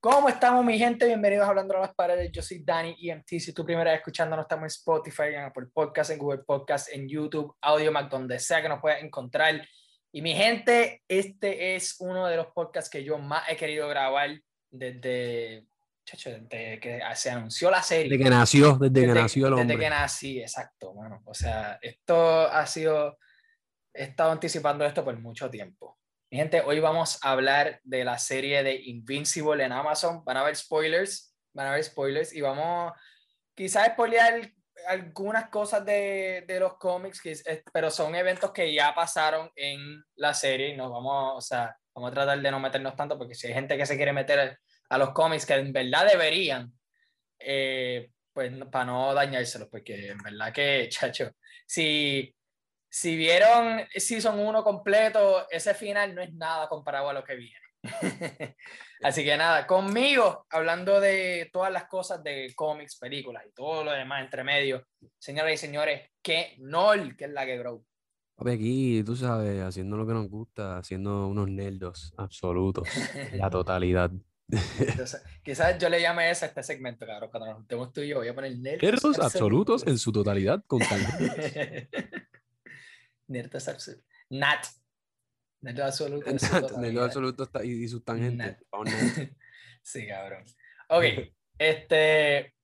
¿Cómo estamos, mi gente? Bienvenidos a Hablando a las Paredes. Yo soy Dani EMT. Si tu primera vez escuchándonos, estamos en Spotify, en Apple Podcast, en Google Podcast, en YouTube, Audio Mac, donde sea que nos puedas encontrar. Y mi gente, este es uno de los podcasts que yo más he querido grabar desde, chacho, desde que se anunció la serie. Desde que nació, desde, que nació el hombre. Desde que nací, exacto, bueno. O sea, esto ha sido, he estado anticipando esto por mucho tiempo. Gente, hoy vamos a hablar de la serie de Invincible en Amazon. Van a haber spoilers, van a haber spoilers y vamos quizás spoilear algunas cosas de, de los cómics, que, pero son eventos que ya pasaron en la serie y nos vamos, o sea, vamos a tratar de no meternos tanto porque si hay gente que se quiere meter a los cómics que en verdad deberían, eh, pues para no dañárselos, porque en verdad que, chacho, si si vieron Season 1 completo, ese final no es nada comparado a lo que viene. Así que nada, conmigo, hablando de todas las cosas de cómics, películas y todo lo demás entre medio, señoras y señores, que NOL, que es la que grow. Papi, aquí, tú sabes, haciendo lo que nos gusta, haciendo unos nerdos absolutos, la totalidad. Entonces, quizás yo le llame eso a este segmento, cabrón. Cuando nos juntemos tú y yo, voy a poner nerdos, nerdos absolutos en su totalidad, con Nerdos absolutos. Nat. Nerdos absolutos. Nerdos absolutos y, sus tangentes. sí, cabrón. Ok, este.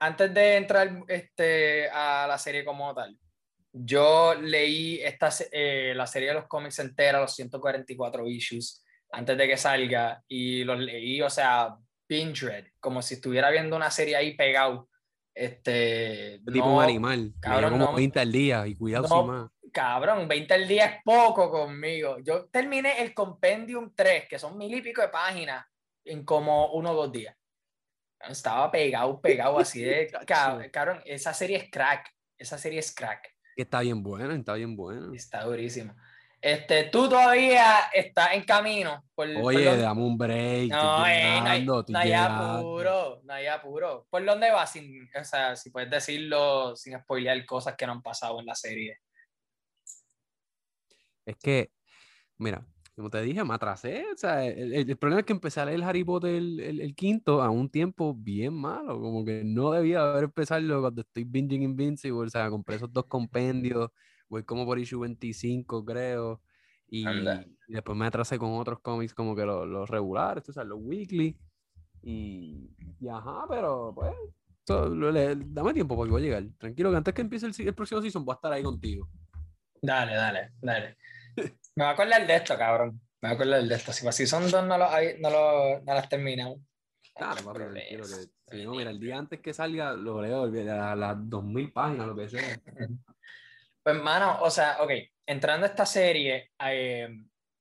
Antes de entrar este, a la serie como tal, yo leí esta, eh, la serie de los cómics entera, los 144 issues, antes de que salga, y los leí, o sea, binge read, como si estuviera viendo una serie ahí pegado. Este, tipo un animal, cabrón, como no, 20 al día y cuidado no, más cabrón, 20 al día es poco conmigo. Yo terminé el Compendium 3, que son mil y pico de páginas, en como uno o dos días. Estaba pegado, pegado así de... cabrón, esa serie es crack. Esa serie es crack. Está bien buena, está bien buena. Está durísima. Este, tú todavía estás en camino. Oye, dame un break. No, eh, no, hay, no hay apuro, no hay apuro. ¿Por dónde vas? Sin, o sea, si puedes decirlo sin spoilear cosas que no han pasado en la serie. Es que, mira, como te dije, me atrasé. O sea, el, problema es que empecé a leer el Harry Potter el, el, quinto a un tiempo bien malo. Como que no debía haber empezado cuando estoy binging Invincible. O sea, compré esos dos compendios. Voy como por issue 25, creo. Y, después me atrasé con otros cómics como que los, los regulares, o sea, los weekly. Y, y ajá, pero pues, dame tiempo porque voy a llegar. Tranquilo, que antes que empiece el, el próximo season voy a estar ahí contigo. Dale, dale, dale. Me voy a acordar de esto, cabrón. Me voy a acordar de esto. Si, si son dos, no, lo, no, lo, no las terminamos. Claro, papi, que, si no, mira, el día antes que salga lo leo a las 2000 páginas, lo que sea. Pues, mano, o sea, ok, entrando a esta serie, eh,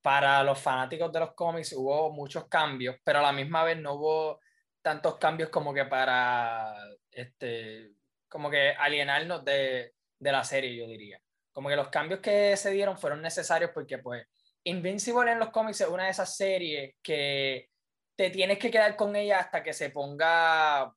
para los fanáticos de los cómics hubo muchos cambios, pero a la misma vez no hubo tantos cambios como que para, este, como que alienarnos de, de la serie, yo diría como que los cambios que se dieron fueron necesarios porque pues Invincible en los cómics es una de esas series que te tienes que quedar con ella hasta que se ponga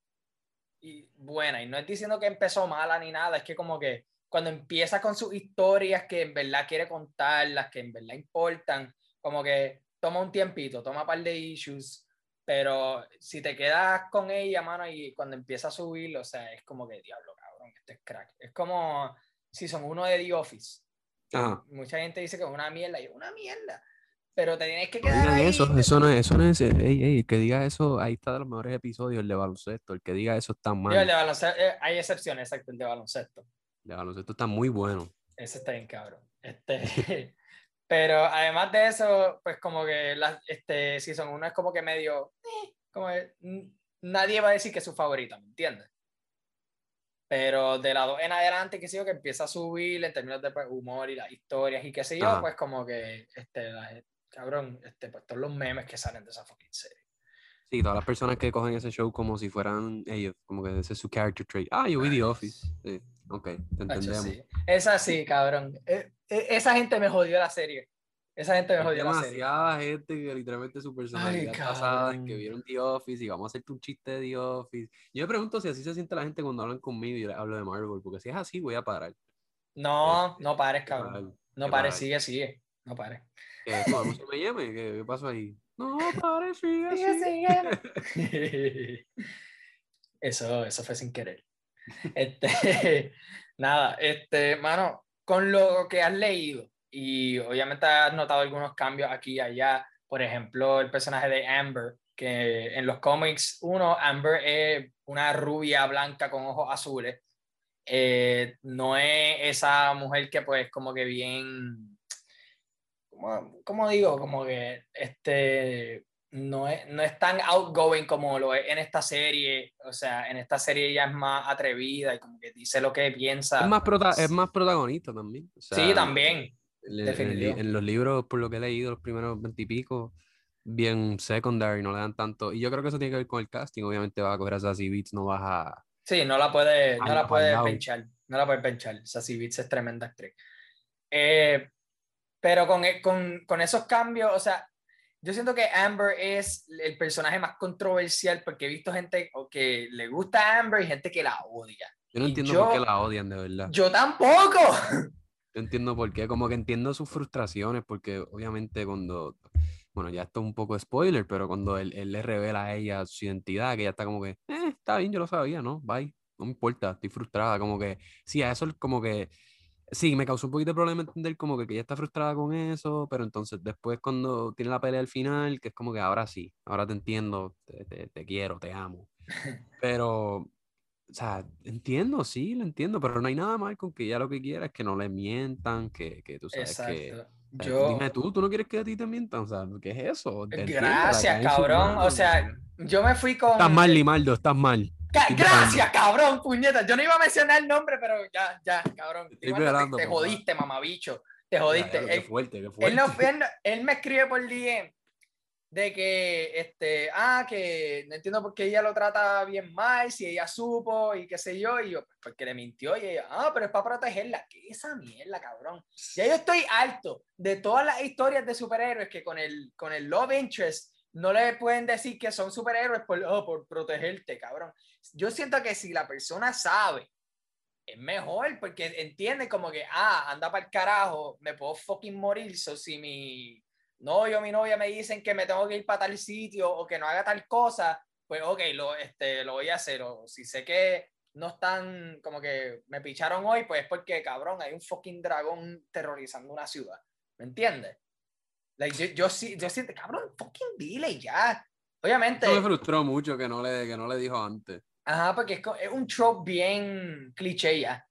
buena. Y no es diciendo que empezó mala ni nada, es que como que cuando empieza con sus historias que en verdad quiere contar, las que en verdad importan, como que toma un tiempito, toma un par de issues, pero si te quedas con ella, mano, y cuando empieza a subir, o sea, es como que diablo, cabrón, este es crack. Es como si son uno de The Office. Mucha gente dice que es una mierda, y es una mierda. Pero te tienes que quedar. ahí. Eso, eso no es, eso no es. Ey, el que diga eso, ahí está de los mejores episodios, el de baloncesto. El que diga eso está mal. el de baloncesto, eh, hay excepciones, exacto, el de baloncesto. El de baloncesto está muy bueno. Ese está bien cabrón. Este, pero además de eso, pues como que la, este Season uno es como que medio. Eh, como nadie va a decir que es su favorita, ¿me entiendes? Pero de lado en adelante, qué sé yo, que empieza a subir en términos de pues, humor y las historias y qué sé yo, pues como que, este, cabrón, este, pues todos los memes que salen de esa fucking serie. Sí, todas las personas que cogen ese show como si fueran ellos, como que ese es su character trait. Ah, yo vi The Office. Sí, ok, te entendemos. Sí. Es así, cabrón. E, e, esa gente me jodió la serie. Esa gente me jodió la serie. Demasiada gente que literalmente su personalidad Ay, pasada, que vieron The Office y vamos a hacerte un chiste de The Office. Yo me pregunto si así se siente la gente cuando hablan conmigo y hablo de Marvel, porque si es así voy a parar. No, este, no pares, cabrón. No pares, sigue, sigue. No pares. ¿Qué, ¿Cómo se me llame? ¿Qué, pasó ahí? No, parecía eso, eso fue sin querer. Este, nada, este, mano, con lo que has leído, y obviamente has notado algunos cambios aquí y allá, por ejemplo, el personaje de Amber, que en los cómics, uno, Amber es una rubia blanca con ojos azules, eh, no es esa mujer que pues como que bien, como, digo? Como que este, no es, no es tan outgoing como lo es en esta serie. O sea, en esta serie ella es más atrevida y como que dice lo que piensa. Es más, es más protagonista también. sí, también. En, los libros, por lo que he leído, los primeros veintipico, bien secondary, no le dan tanto. Y yo creo que eso tiene que ver con el casting. Obviamente va a coger a Sassy Beats, no vas a. Sí, no la puede, no la puede penchar. No la puede penchar. Sassy Beats es tremenda actriz. Eh, pero con, con, con esos cambios, o sea, yo siento que Amber es el personaje más controversial porque he visto gente que le gusta a Amber y gente que la odia. Yo no entiendo por qué la odian, de verdad. Yo tampoco. Yo entiendo por qué, como que entiendo sus frustraciones, porque obviamente cuando, bueno, ya esto es un poco spoiler, pero cuando él, él, le revela a ella su identidad, que ella está como que, eh, está bien, yo lo sabía, ¿no? Bye, no me importa, estoy frustrada, como que, sí, a eso como que sí, me causó un poquito de problema entender como que, ella está frustrada con eso, pero entonces después cuando tiene la pelea al final, que es como que ahora sí, ahora te entiendo, te, te, quiero, te amo. Pero, o sea, entiendo, sí, lo entiendo, pero no hay nada mal con que ella lo que quiera es que no le mientan, que, que tú sabes que... Yo... Dime tú, ¿tú no quieres que a ti te mientan? O sea, ¿qué es eso? Gracias, cabrón. O sea, yo me fui con... Estás mal, Limaldo, estás mal. Gracias, cabrón, puñeta. Yo no iba a mencionar el nombre, pero ya, ya, cabrón. te, te, jodiste, mamabicho. Te jodiste. qué fuerte, qué fuerte. Él, me escribe por DM de que, este, ah, que no entiendo por qué ella lo trata bien mal, si ella supo y qué sé yo, y yo, pues porque le mintió, y ella, ah, pero es para protegerla. ¿Qué esa mierda, cabrón? Ya yo estoy alto de todas las historias de superhéroes que con el, con el love interest no le pueden decir que son superhéroes por, oh, por protegerte, cabrón. Yo siento que si la persona sabe, es mejor, porque entiende como que, ah, anda para el carajo, me puedo fucking morir, so si mi novio o mi novia me dicen que me tengo que ir para tal sitio o que no haga tal cosa, pues ok, lo, este, lo voy a hacer. O si sé que no están, como que me picharon hoy, pues es porque, cabrón, hay un fucking dragón terrorizando una ciudad. ¿Me entiendes? Like, yo, yo, yo siento, cabrón, fucking dile ya. Obviamente. me frustró mucho que no le, que no le dijo antes. Ajá, porque es, es un trope bien cliché ya.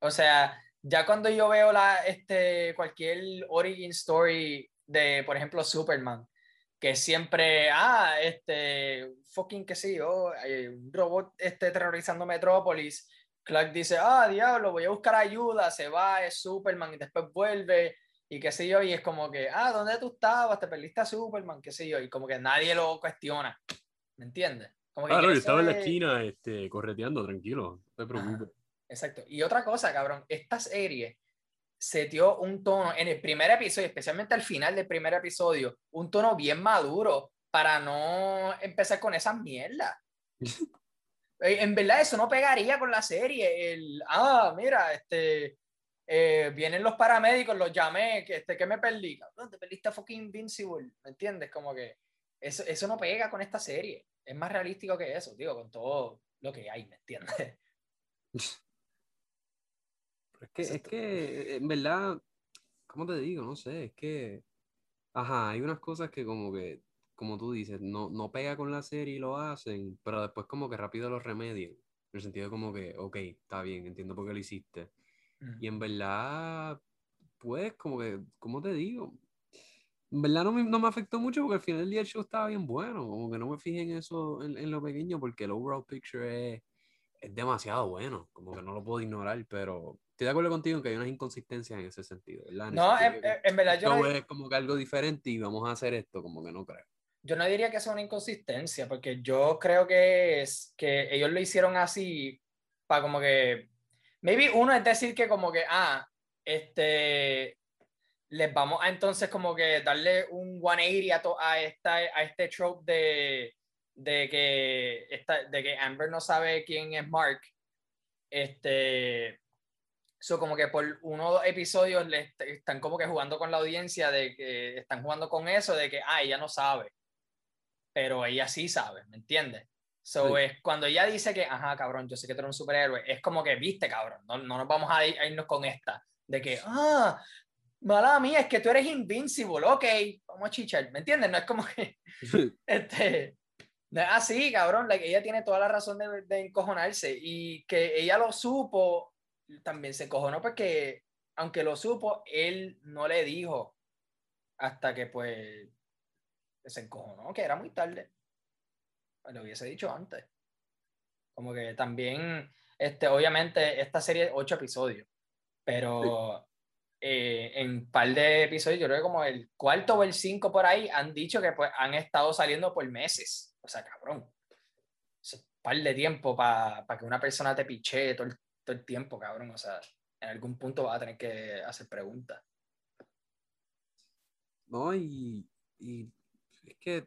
O sea, ya cuando yo veo la, este, cualquier origin story de, por ejemplo, Superman, que siempre, ah, este, fucking qué sé yo, un robot este, terrorizando Metrópolis. Clark dice, ah, diablo, voy a buscar ayuda, se va, es Superman y después vuelve y qué sé yo, y es como que, ah, ¿dónde tú estabas? Te perdiste a Superman, qué sé yo, y como que nadie lo cuestiona, ¿me entiendes? Como que claro, yo estaba en la esquina este, correteando, tranquilo, no te preocupes. exacto, y otra cosa, cabrón, esta serie se dio un tono, en el primer episodio, especialmente al final del primer episodio, un tono bien maduro para no empezar con esas mierdas. en verdad eso no pegaría con la serie, el, ah, mira, este eh, vienen los paramédicos, los llamé, que, este, que me perdí, cabrón, te perdiste a fucking Invincible, ¿me entiendes? Como que eso, eso no pega con esta serie, es más realístico que eso, digo, con todo lo que hay, ¿me entiendes? es que, es que, en verdad, ¿cómo te digo? No sé, es que, ajá, hay unas cosas que como que, como tú dices, no, no pega con la serie y lo hacen, pero después como que rápido lo remedian, en el sentido de como que, ok, está bien, entiendo por qué lo hiciste y en verdad, pues, como que, ¿cómo te digo? En verdad no me, no me, afectó mucho porque al final del día el show estaba bien bueno. Como que no me fijé en eso, en, en lo pequeño, porque el overall picture es, es, demasiado bueno. Como que no lo puedo ignorar, pero estoy de acuerdo contigo en que hay unas inconsistencias en ese sentido. ¿verdad? no, en, en, verdad yo. No es como que algo diferente y vamos a hacer esto, como que no creo. Yo no diría que sea una inconsistencia, porque yo creo que es que ellos lo hicieron así para como que Maybe uno es decir que como que, ah, este, les vamos a entonces como que darle un 180 a, a, esta, a este trope de, de, que esta, de que Amber no sabe quién es Mark. Este, So, como que por uno o dos episodios le est- están como que jugando con la audiencia de que están jugando con eso, de que, ah, ella no sabe, pero ella sí sabe, ¿me entiendes? So, Sí. es cuando ella dice que, ajá, cabrón, yo sé que tú eres un superhéroe, es como que, viste, cabrón, no, no nos vamos a, ir- a irnos con esta, de que, ah, mala mía, es que tú eres invincible, ok, vamos a chichar, ¿me entiendes? No es como que, este, no es así, cabrón, like, ella tiene toda la razón de, de encojonarse y que ella lo supo, también se encojonó porque, aunque lo supo, él no le dijo hasta que pues se encojonó, que era muy tarde. Lo hubiese dicho antes. Como que también, este, obviamente, esta serie es ocho episodios, pero eh, en un par de episodios, yo creo que como el cuarto o el cinco por ahí, han dicho que pues han estado saliendo por meses. O sea, cabrón. Es un par de tiempo para que una persona te piche todo el, todo el tiempo, cabrón. O sea, en algún punto vas a tener que hacer preguntas. No, y, y es que,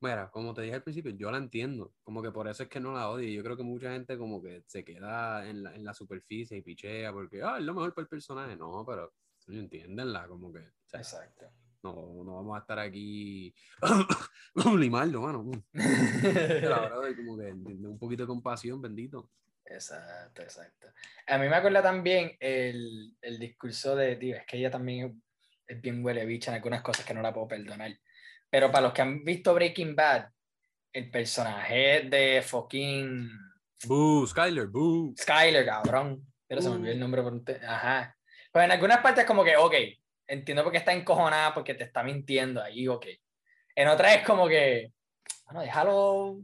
mira, como te dije al principio, yo la entiendo, como que por eso es que no la odio, yo creo que mucha gente como que se queda en la, en la superficie y pichea porque, ah, es lo mejor para el personaje, no, pero entiéndenla, como que, o sea, Exacto. no, no vamos a estar aquí, limarlo, mano, la verdad, como que entiende un poquito de compasión, bendito. Exacto, exacto. A mí me acuerda también el, el discurso de, tío, es que ella también es bien huele bicha en algunas cosas que no la puedo perdonar. Pero para los que han visto Breaking Bad, el personaje de fucking Boo, Skyler, boo. Skyler, cabrón. Pero se me olvidó el nombre por un Ajá. Pues en algunas partes como que, ok, entiendo por qué está encojonada, porque te está mintiendo ahí, ok. En otras es como que, bueno, déjalo,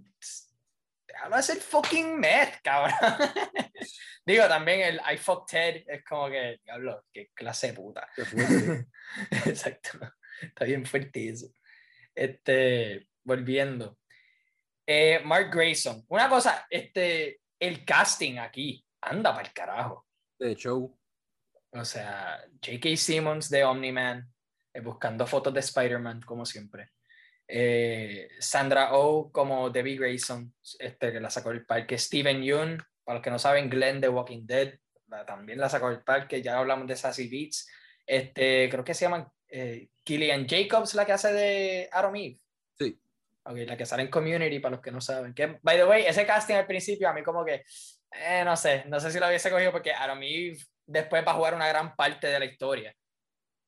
déjalo hacer fucking meth, cabrón. Digo, también el I fuck Ted es como que, diablo, qué clase de puta. Exacto. Está bien fuerte eso. Este, volviendo. Eh, Mark Grayson. Una cosa, este, el casting aquí anda para el carajo. De show. O sea, J.K. Simmons de Omni-Man, eh, buscando fotos de Spider-Man, como siempre. Eh, Sandra Oh como Debbie Grayson, este, que la sacó del parque. Steven Yeun, para los que no saben, Glenn de Walking Dead, la- también la sacó del parque. Ya hablamos de Sassy Beats. Este, creo que se llama eh, Killian Jacobs, la que hace de Adam Eve. Sí. Ok, la que sale en Community, para los que no saben. Que, by the way, ese casting al principio a mí como que, eh, no sé, no sé si lo hubiese cogido porque Adam Eve después va a jugar una gran parte de la historia.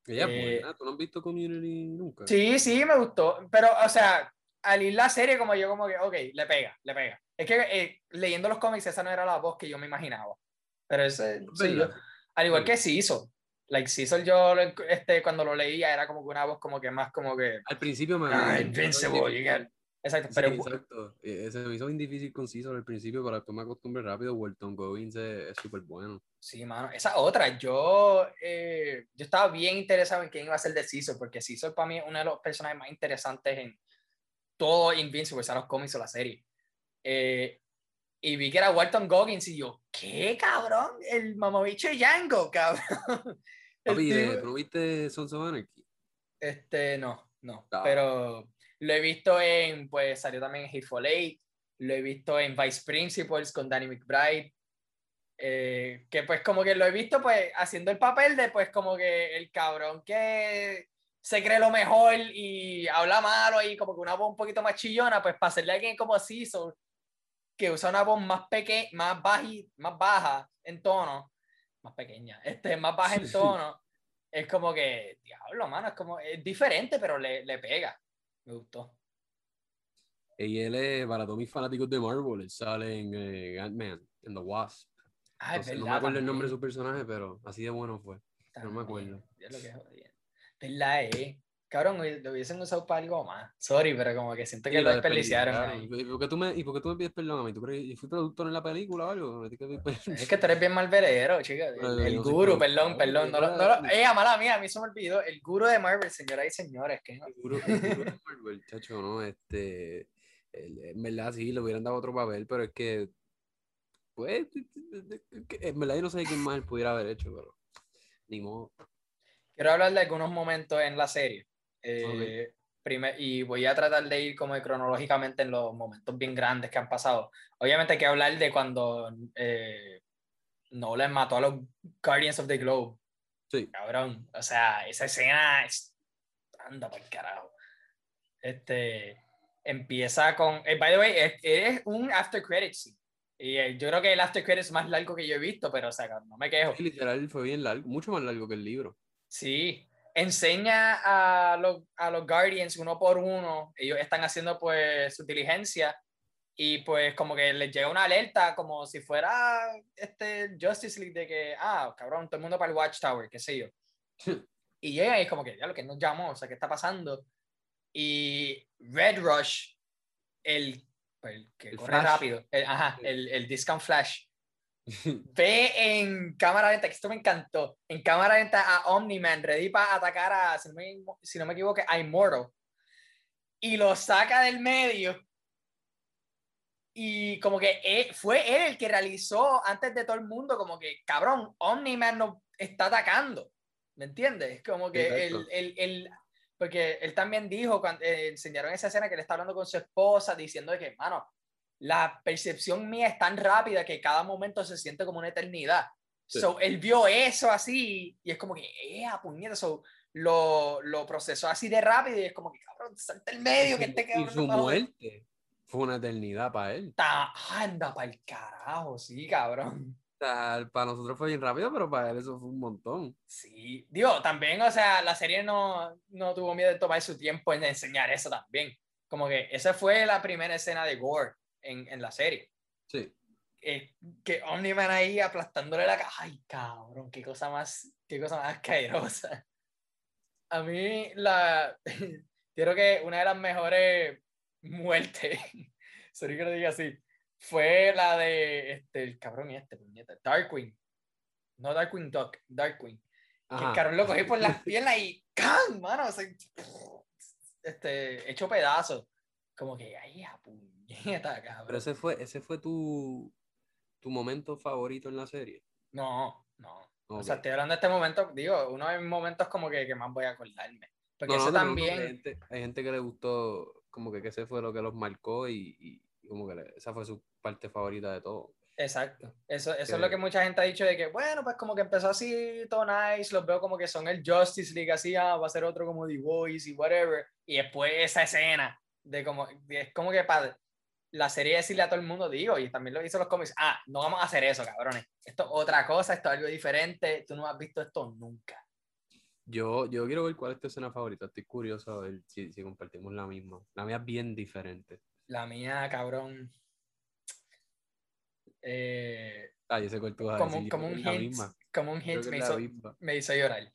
Ella es Eh, buena. ¿Tú no has visto Community nunca? Sí, sí, me gustó. Pero, o sea, al ir la serie, como yo, como que, ok, le pega, le pega. Es que eh, leyendo los cómics, esa no era la voz que yo me imaginaba. Pero ese, sí, yo- al igual que Cecil. Like, Cecil, yo este, cuando lo leía, era como que una voz como que más como que. Al principio me. Ah, Invincible, Exacto, Sí, pero exacto. Eh, Se me hizo bien difícil con Caesar al principio, pero después me acostumbré rápido. Walton Goggins es súper bueno. Sí, mano. Esa otra, yo, eh, yo estaba bien interesado en quién iba a ser de Caesar, porque Caesar para mí es uno de los personajes más interesantes en todo Invincible, sea los cómics o la serie. Eh, y vi que era Walton Goggins y yo, ¿qué cabrón? El mamabicho Django, cabrón. Papi, ¿tú no viste Sons of Anarchy? Este, no, no. Ah. Pero lo he visto en, pues salió también en Hateful Eight, lo he visto en Vice Principals con Danny McBride. Eh, que pues como que lo he visto pues haciendo el papel de pues como que el cabrón que se cree lo mejor y habla malo y como que una voz un poquito más chillona, pues para hacerle a alguien como Caesar, que usa una voz más pequeña, más, baji, más baja en tono, más pequeña, este, más baja en tono, es como que, diablo, mano, es como, es diferente, pero le, le pega. Me gustó. Y él es, para todos mis fanáticos de Marvel, él sale en eh, Ant-Man, en The Wasp. Ah, Entonces, no verdad, me acuerdo el nombre de también, su personaje, pero así de bueno fue. no me también. acuerdo. Ya lo que jodía. ¿Verdad, eh? Cabrón, lo hubiesen usado para algo más. Sorry, pero como que siento que Sí, lo desperdiciaron. ahí. ¿Y por qué tú me, y por qué tú me pides perdón a mí? ¿Tú crees que fui productor en la película o algo? Es que tú eres bien malverero, chica. El, el soy guru, productor, perdón, perdón. No, lo- no no, eh, mala mía, a mí se me olvidó. El guru de Marvel, señoras y señores. Que no- Seguro, seguro de Marvel, chacho, ¿no? Este, el- en verdad sí, le hubieran dado otro papel, pero es que, pues, en verdad yo no sé quién más él pudiera haber hecho, pero ni modo. Quiero hablar de algunos momentos en la serie. Eh, prime- y voy a tratar de ir como cronológicamente en los momentos bien grandes que han pasado. Obviamente hay que hablar de cuando eh, Nolan mató a los Guardians of the Globe. Sí. Cabrón. O sea, esa escena es. Anda por carajo. Este. Empieza con. eh, by the way, es, es un after credits scene. Y eh, yo creo que el after credits más largo que yo he visto, pero o sea, no me quejo. Sí, literal fue bien largo, mucho más largo que el libro. Sí. Enseña a los, a los Guardians uno por uno. Ellos están haciendo pues su diligencia. Y pues como que les llega una alerta como si fuera este Justice League de que, ah, cabrón, todo el mundo para el Watchtower, qué sé yo. Y llega y es como que, ya lo que nos llamó, o sea, ¿qué está pasando? Y Red Rush, el, el que El corre Flash. rápido, el, ajá, el, el Discount Flash, ve en cámara lenta, que esto me encantó, en cámara lenta a Omni-Man, ready para atacar a, si no me, si no me equivoco, a Immortal. Y lo saca del medio. Y como que él- fue él el que realizó antes de todo el mundo, como que, cabrón, Omni-Man nos está atacando. ¿Me entiendes? Como que el, el, el- porque él también dijo, cuando eh, enseñaron esa escena que él está hablando con su esposa, diciendo de que, mano, la percepción mía es tan rápida que cada momento se siente como una eternidad. Sí. So, él vio eso así y es como que, eh, puñeta, so, lo, lo procesó así de rápido y es como que, cabrón, salta el medio que este y cabrón. su a joder". muerte fue una eternidad para él. Ta- anda para el carajo, sí, cabrón. Sea, para nosotros fue bien rápido, pero para él eso fue un montón. Sí, digo, también, o sea, la serie no, no tuvo miedo de tomar su tiempo en enseñar eso también. Como que esa fue la primera escena de Gore en, en la serie. Sí. Eh, que Omni-Man ahí aplastándole la cara. Ay, cabrón, qué cosa más, qué cosa más asquerosa. A mí, la. creo que una de las mejores muertes, sorry que lo diga así, fue la de este, el cabrón y este, puñeta, Darkwing. No Darkwing Duck, Darkwing. Que el cabrón lo cogí por las piernas y ¡can! Mano, o sea, este, hecho pedazos. Como que, ay, a puñeta, cabrón. Pero ese fue, ese fue tu, tu momento favorito en la serie. No, no. O Ok. sea, estoy hablando de este momento, digo, uno de mis momentos como que, que más voy a acordarme. Porque No, eso no, también, Hay gente, hay gente que le gustó, como que, que ese fue lo que los marcó y- y como que esa fue su parte favorita de todo. exacto. Eso, eso es Que- lo que mucha gente ha dicho de que, bueno, pues como que empezó así, todo nice, los veo como que son el Justice League, así, ah, va a ser otro como The Voice y whatever. Y después esa escena de como, es como que para la serie decirle a todo el mundo, digo, y también lo hizo los cómics, ah, no vamos a hacer eso, cabrones. Esto es otra cosa, esto es algo diferente, tú no has visto esto nunca. Yo, yo quiero ver cuál es tu escena favorita. Estoy curioso a ver si, si compartimos la misma. La mía es bien diferente. La mía, cabrón. Eh, Ah, yo sé cuál tú vas a como, decir. un hint, como un hint me hizo, me hizo llorar.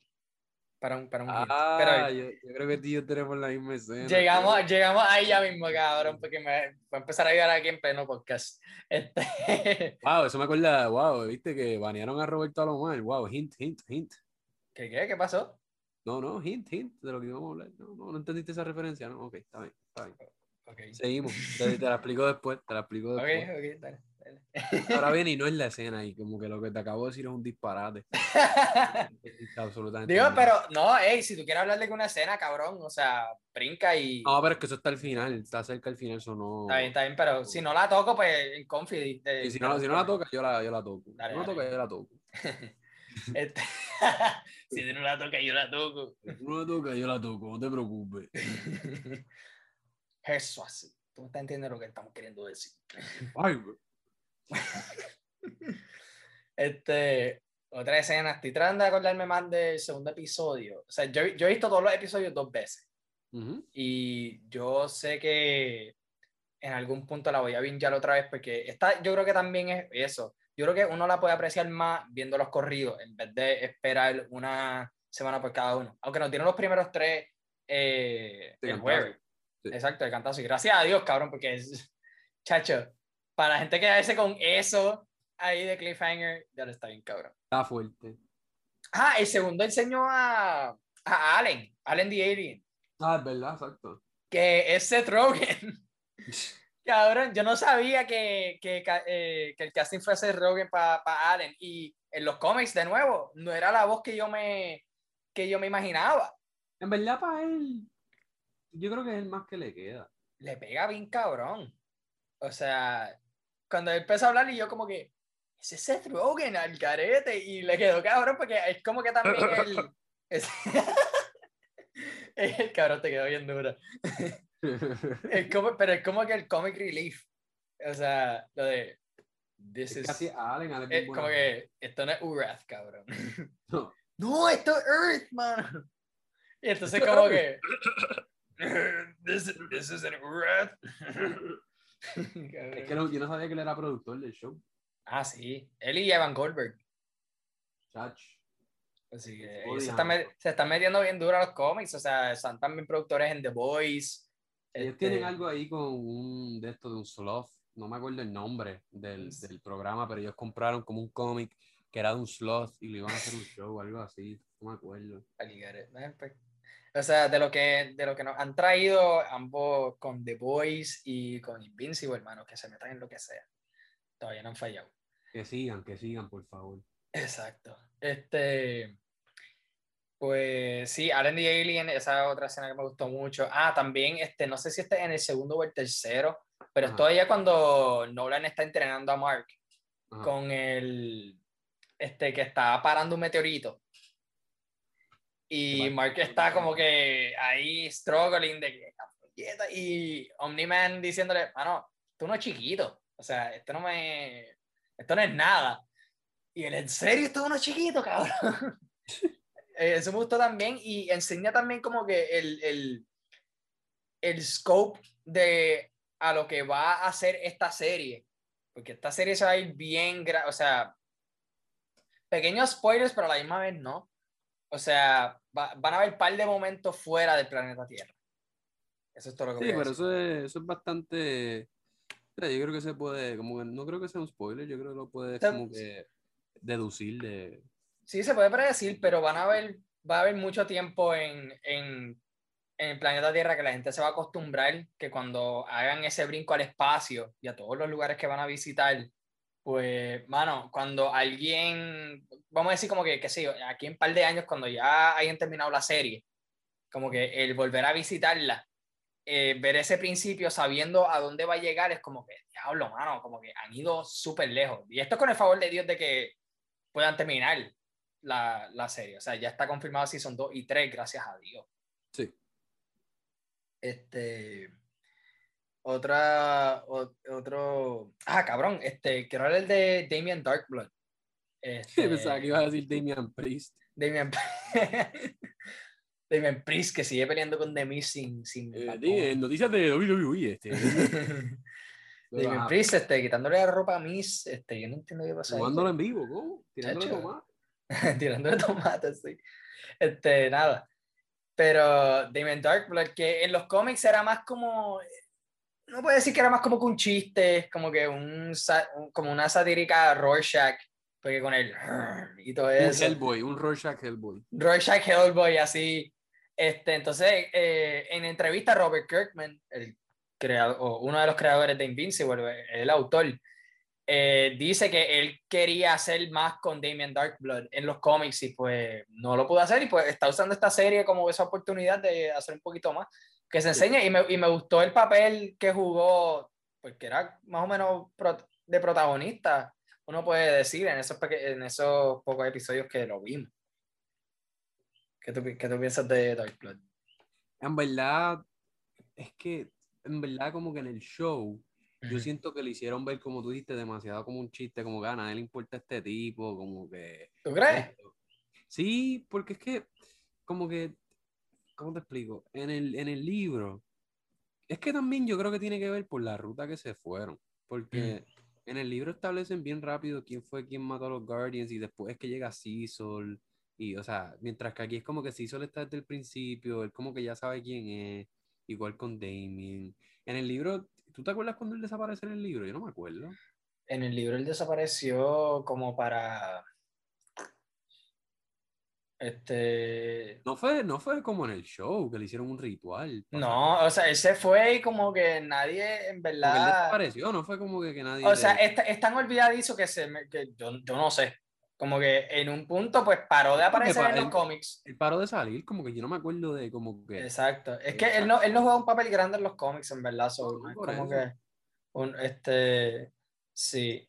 Para un, para un. Ah, Pero yo, yo creo que tú y yo tenemos la misma escena. llegamos, creo. llegamos ahí ya mismo, cabrón, porque me voy a empezar a ayudar aquí en pleno podcast. Este, Wow, eso me acuerda, wow, viste que banearon a Roberto Alomar. Wow, hint, hint, hint. ¿Qué, qué, ¿Qué pasó? No, no, hint, hint de lo que íbamos a hablar. No, no, no entendiste esa referencia, ¿no? Ok, está bien, está bien. Seguimos. Te, te la explico después, te la explico después. ok, dale, dale. Ahora bien, y no es la escena y como que lo que te acabo de decir es un disparate. Absolutamente. Digo, pero no, hey, si tú quieres hablar de una escena, cabrón, o sea, brinca y. No, pero es que eso está al final, está cerca al final, eso no. Está bien, está bien, pero si no la toco, pues en Confi. eh, Y si no, si no la toca, yo la, yo la toco. Dale, si no la toca, yo la toco. Este, si no la tocas, yo la toco. Si no la toca, yo la toco, no te preocupes. Eso así. Tú me estás entendiendo lo que estamos queriendo decir. Ay. Este, otra escena, estoy tratando de acordarme más del segundo episodio. O sea, yo, yo he visto todos los episodios dos veces. Ujú. Y yo sé que en algún punto la voy a bingear otra vez porque esta, yo creo que también es eso. Yo creo que uno la puede apreciar más viendo los corridos en vez de esperar una semana por cada uno. Aunque nos dieron los primeros tres eh, De el jueves. Exacto, de cantazo. Y gracias a Dios, cabrón, porque es, chacho, para la gente que quedarse con eso ahí de cliffhanger, ya lo está bien, cabrón. Está fuerte. Ah, el segundo enseñó a, a Allen, Allen the Alien, Ah, es verdad, exacto. que es Seth Rogen. Cabrón, yo no sabía que, que, eh, que el casting fue Seth Rogen para Allen. Y en los cómics, de nuevo, no era la voz que yo me, que yo me imaginaba. En verdad, para él, yo creo que es el más que le queda. Le pega bien cabrón. O sea, cuando él empezó a hablar y yo como que, ese es Seth Rogen al carete y le quedó cabrón porque es como que también el... es- el cabrón te quedó bien duro. Es como, pero es como que el comic relief. O sea, lo de... This Es is... casi Allen, Allen es como que esto no es Urath, cabrón. No. No, esto es Earth, man. Y entonces como que... This, this isn't Urath. Es que no- yo no sabía que él era productor del show. Ah, sí. Él y Evan Goldberg. Chach. Así que Se ellos se, están están metiendo bien duro a los cómics. O sea, son también productores en The Boys. Ellos Este, tienen algo ahí con un de esto de un sloth. No me acuerdo el nombre del, Sí. del programa, pero ellos compraron como un cómic que era de un sloth y le iban a hacer un show, algo así. No me acuerdo. O sea, de lo que, de lo que nos han traído ambos con The Boys y con Invincible, hermano, que se metan en lo que sea. Todavía no han fallado. Que sigan, que sigan, por favor. Exacto. Este. Pues sí, Allen the Alien, esa otra escena que me gustó mucho. Ah, también, este, no sé si este es en el segundo o el tercero, pero es todavía cuando Nolan está entrenando a Mark Ajá. con el. Este, que está parando un meteorito. Y. Mark está como que ahí struggling de que "Quieta", y Omni-Man diciéndole, mano, tú no es chiquito. O sea, esto no me. Esto no es nada. Y él, ¿en serio esto es uno chiquito, cabrón? Eh, Eso me gustó también y enseña también como que el, el, el scope de a lo que va a hacer esta serie. Porque esta serie se va a ir bien, o sea, pequeños spoilers, pero a la misma vez no. O sea, va- van a haber un par de momentos fuera del planeta Tierra. Eso es todo lo que Sí, pero eso es, eso es bastante. yo creo que se puede, como que no creo que sea un spoiler, yo creo que lo puedes Se- como que deducir de. Sí, se puede predecir, pero van a haber, va a haber mucho tiempo en, en, en el planeta Tierra que la gente se va a acostumbrar que cuando hagan ese brinco al espacio y a todos los lugares que van a visitar, pues, mano, cuando alguien, vamos a decir como que, qué sé yo, aquí en un par de años, cuando ya hayan terminado la serie, como que el volver a visitarla, eh, ver ese principio sabiendo a dónde va a llegar, es como que, diablo, mano, como que han ido súper lejos. Y esto es con el favor de Dios de que puedan terminar la, la serie. O sea, ya está confirmado Season 2 y 3, gracias a Dios. Sí. Este. Otra. o- otro. Ah, cabrón. Este. Quiero hablar de Damien Darkblood. Este, Pensaba que ibas a decir Damian Priest. Damien. Damien Priest, que sigue peleando con The Miz sin. sin Eh, noticias de WWE, este. Damien Ajá. Priest, este, quitándole la ropa a Miz. Este, yo no entiendo qué pasa. Jugándolo en vivo, ¿cómo? Tirándole Chacho. tomate. tirando de tomates, sí. Este, nada. Pero Damien Darkblood, que en los cómics era más como. No puedo decir que era más como que un chiste, como que un, un- como una satírica Rorschach, porque con el y todo Un eso. Hellboy, un Rorschach Hellboy. Rorschach Hellboy, así. Este, entonces, eh, en entrevista, Robert Kirkman, el creador, o uno de los creadores de Invincible, el autor, eh, dice que él quería hacer más con Damien Darkblood en los cómics y pues no lo pudo hacer y pues está usando esta serie como esa oportunidad de hacer un poquito más, que se enseñe y me, y me gustó el papel que jugó, porque era más o menos pro- de protagonista, uno puede decir en esos, en esos pocos episodios que lo vimos. ¿Qué tú, qué tú piensas de Darkblood? En verdad, es que, en verdad, como que en el show, yo siento que le hicieron ver, como tú dijiste, demasiado como un chiste, como que a nadie le importa este tipo, como que. ¿Tú crees? esto. Sí, porque es que, como que, ¿cómo te explico? En el, en el libro, es que también yo creo que tiene que ver por la ruta que se fueron, porque en el libro establecen bien rápido quién fue quien mató a los Guardians y después es que llega Cecil, y, o sea, mientras que aquí es como que Cecil está desde el principio, él como que ya sabe quién es, igual con Damien. En el libro, ¿tú te acuerdas cuando él desaparece en el libro? Yo no me acuerdo. En el libro él desapareció como para. Este. No fue, no fue como en el show, que le hicieron un ritual. No, o sea, él se fue y como que nadie, en Porque él verdad. desapareció, no fue como que, que nadie. O sea, le- es, es tan olvidadizo que, se me- que yo, yo no sé. Como que en un punto, pues paró de aparecer pa- en los él- cómics. él paró de salir, como que yo no me acuerdo de como que. Exacto. Es que él no, él no juega un papel grande en los cómics, en verdad. so, No, como eso. que. Un, este. Sí.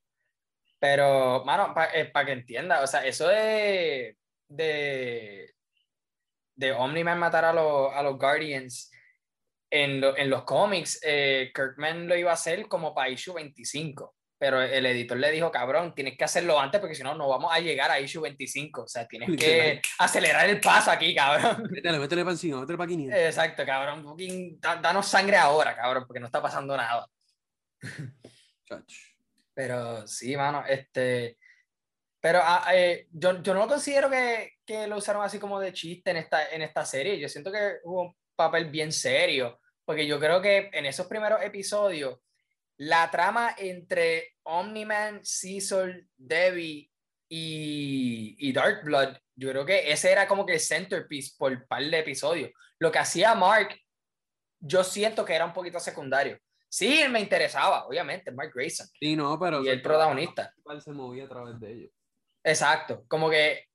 Pero, mano, para que entienda, o sea, eso de, de, de Omni-Man matar a, los, a los Guardians en, en los cómics, eh, Kirkman lo iba a hacer como para issue 25, pero el editor le dijo, cabrón, tienes que hacerlo antes porque si no, no vamos a llegar a issue 25, o sea, tienes que acelerar el paso aquí, cabrón. Métele, métele para encima, métele para 500. Exacto, cabrón, danos sangre ahora, cabrón, porque no está pasando nada. Pero sí, mano, este... Pero ah, eh, yo, yo, no lo considero que, que, lo usaron así como de chiste en esta, en esta serie. Yo siento que hubo un papel bien serio. Porque yo creo que en esos primeros episodios, la trama entre Omni-Man, Cecil, Debbie y, y Dark Blood, yo creo que ese era como que el centerpiece por un par de episodios. Lo que hacía Mark, yo siento que era un poquito secundario. Sí, me interesaba, obviamente, Mark Grayson. Sí, no, pero. Y el protagonista. Se movía a través de ellos. Exacto, como que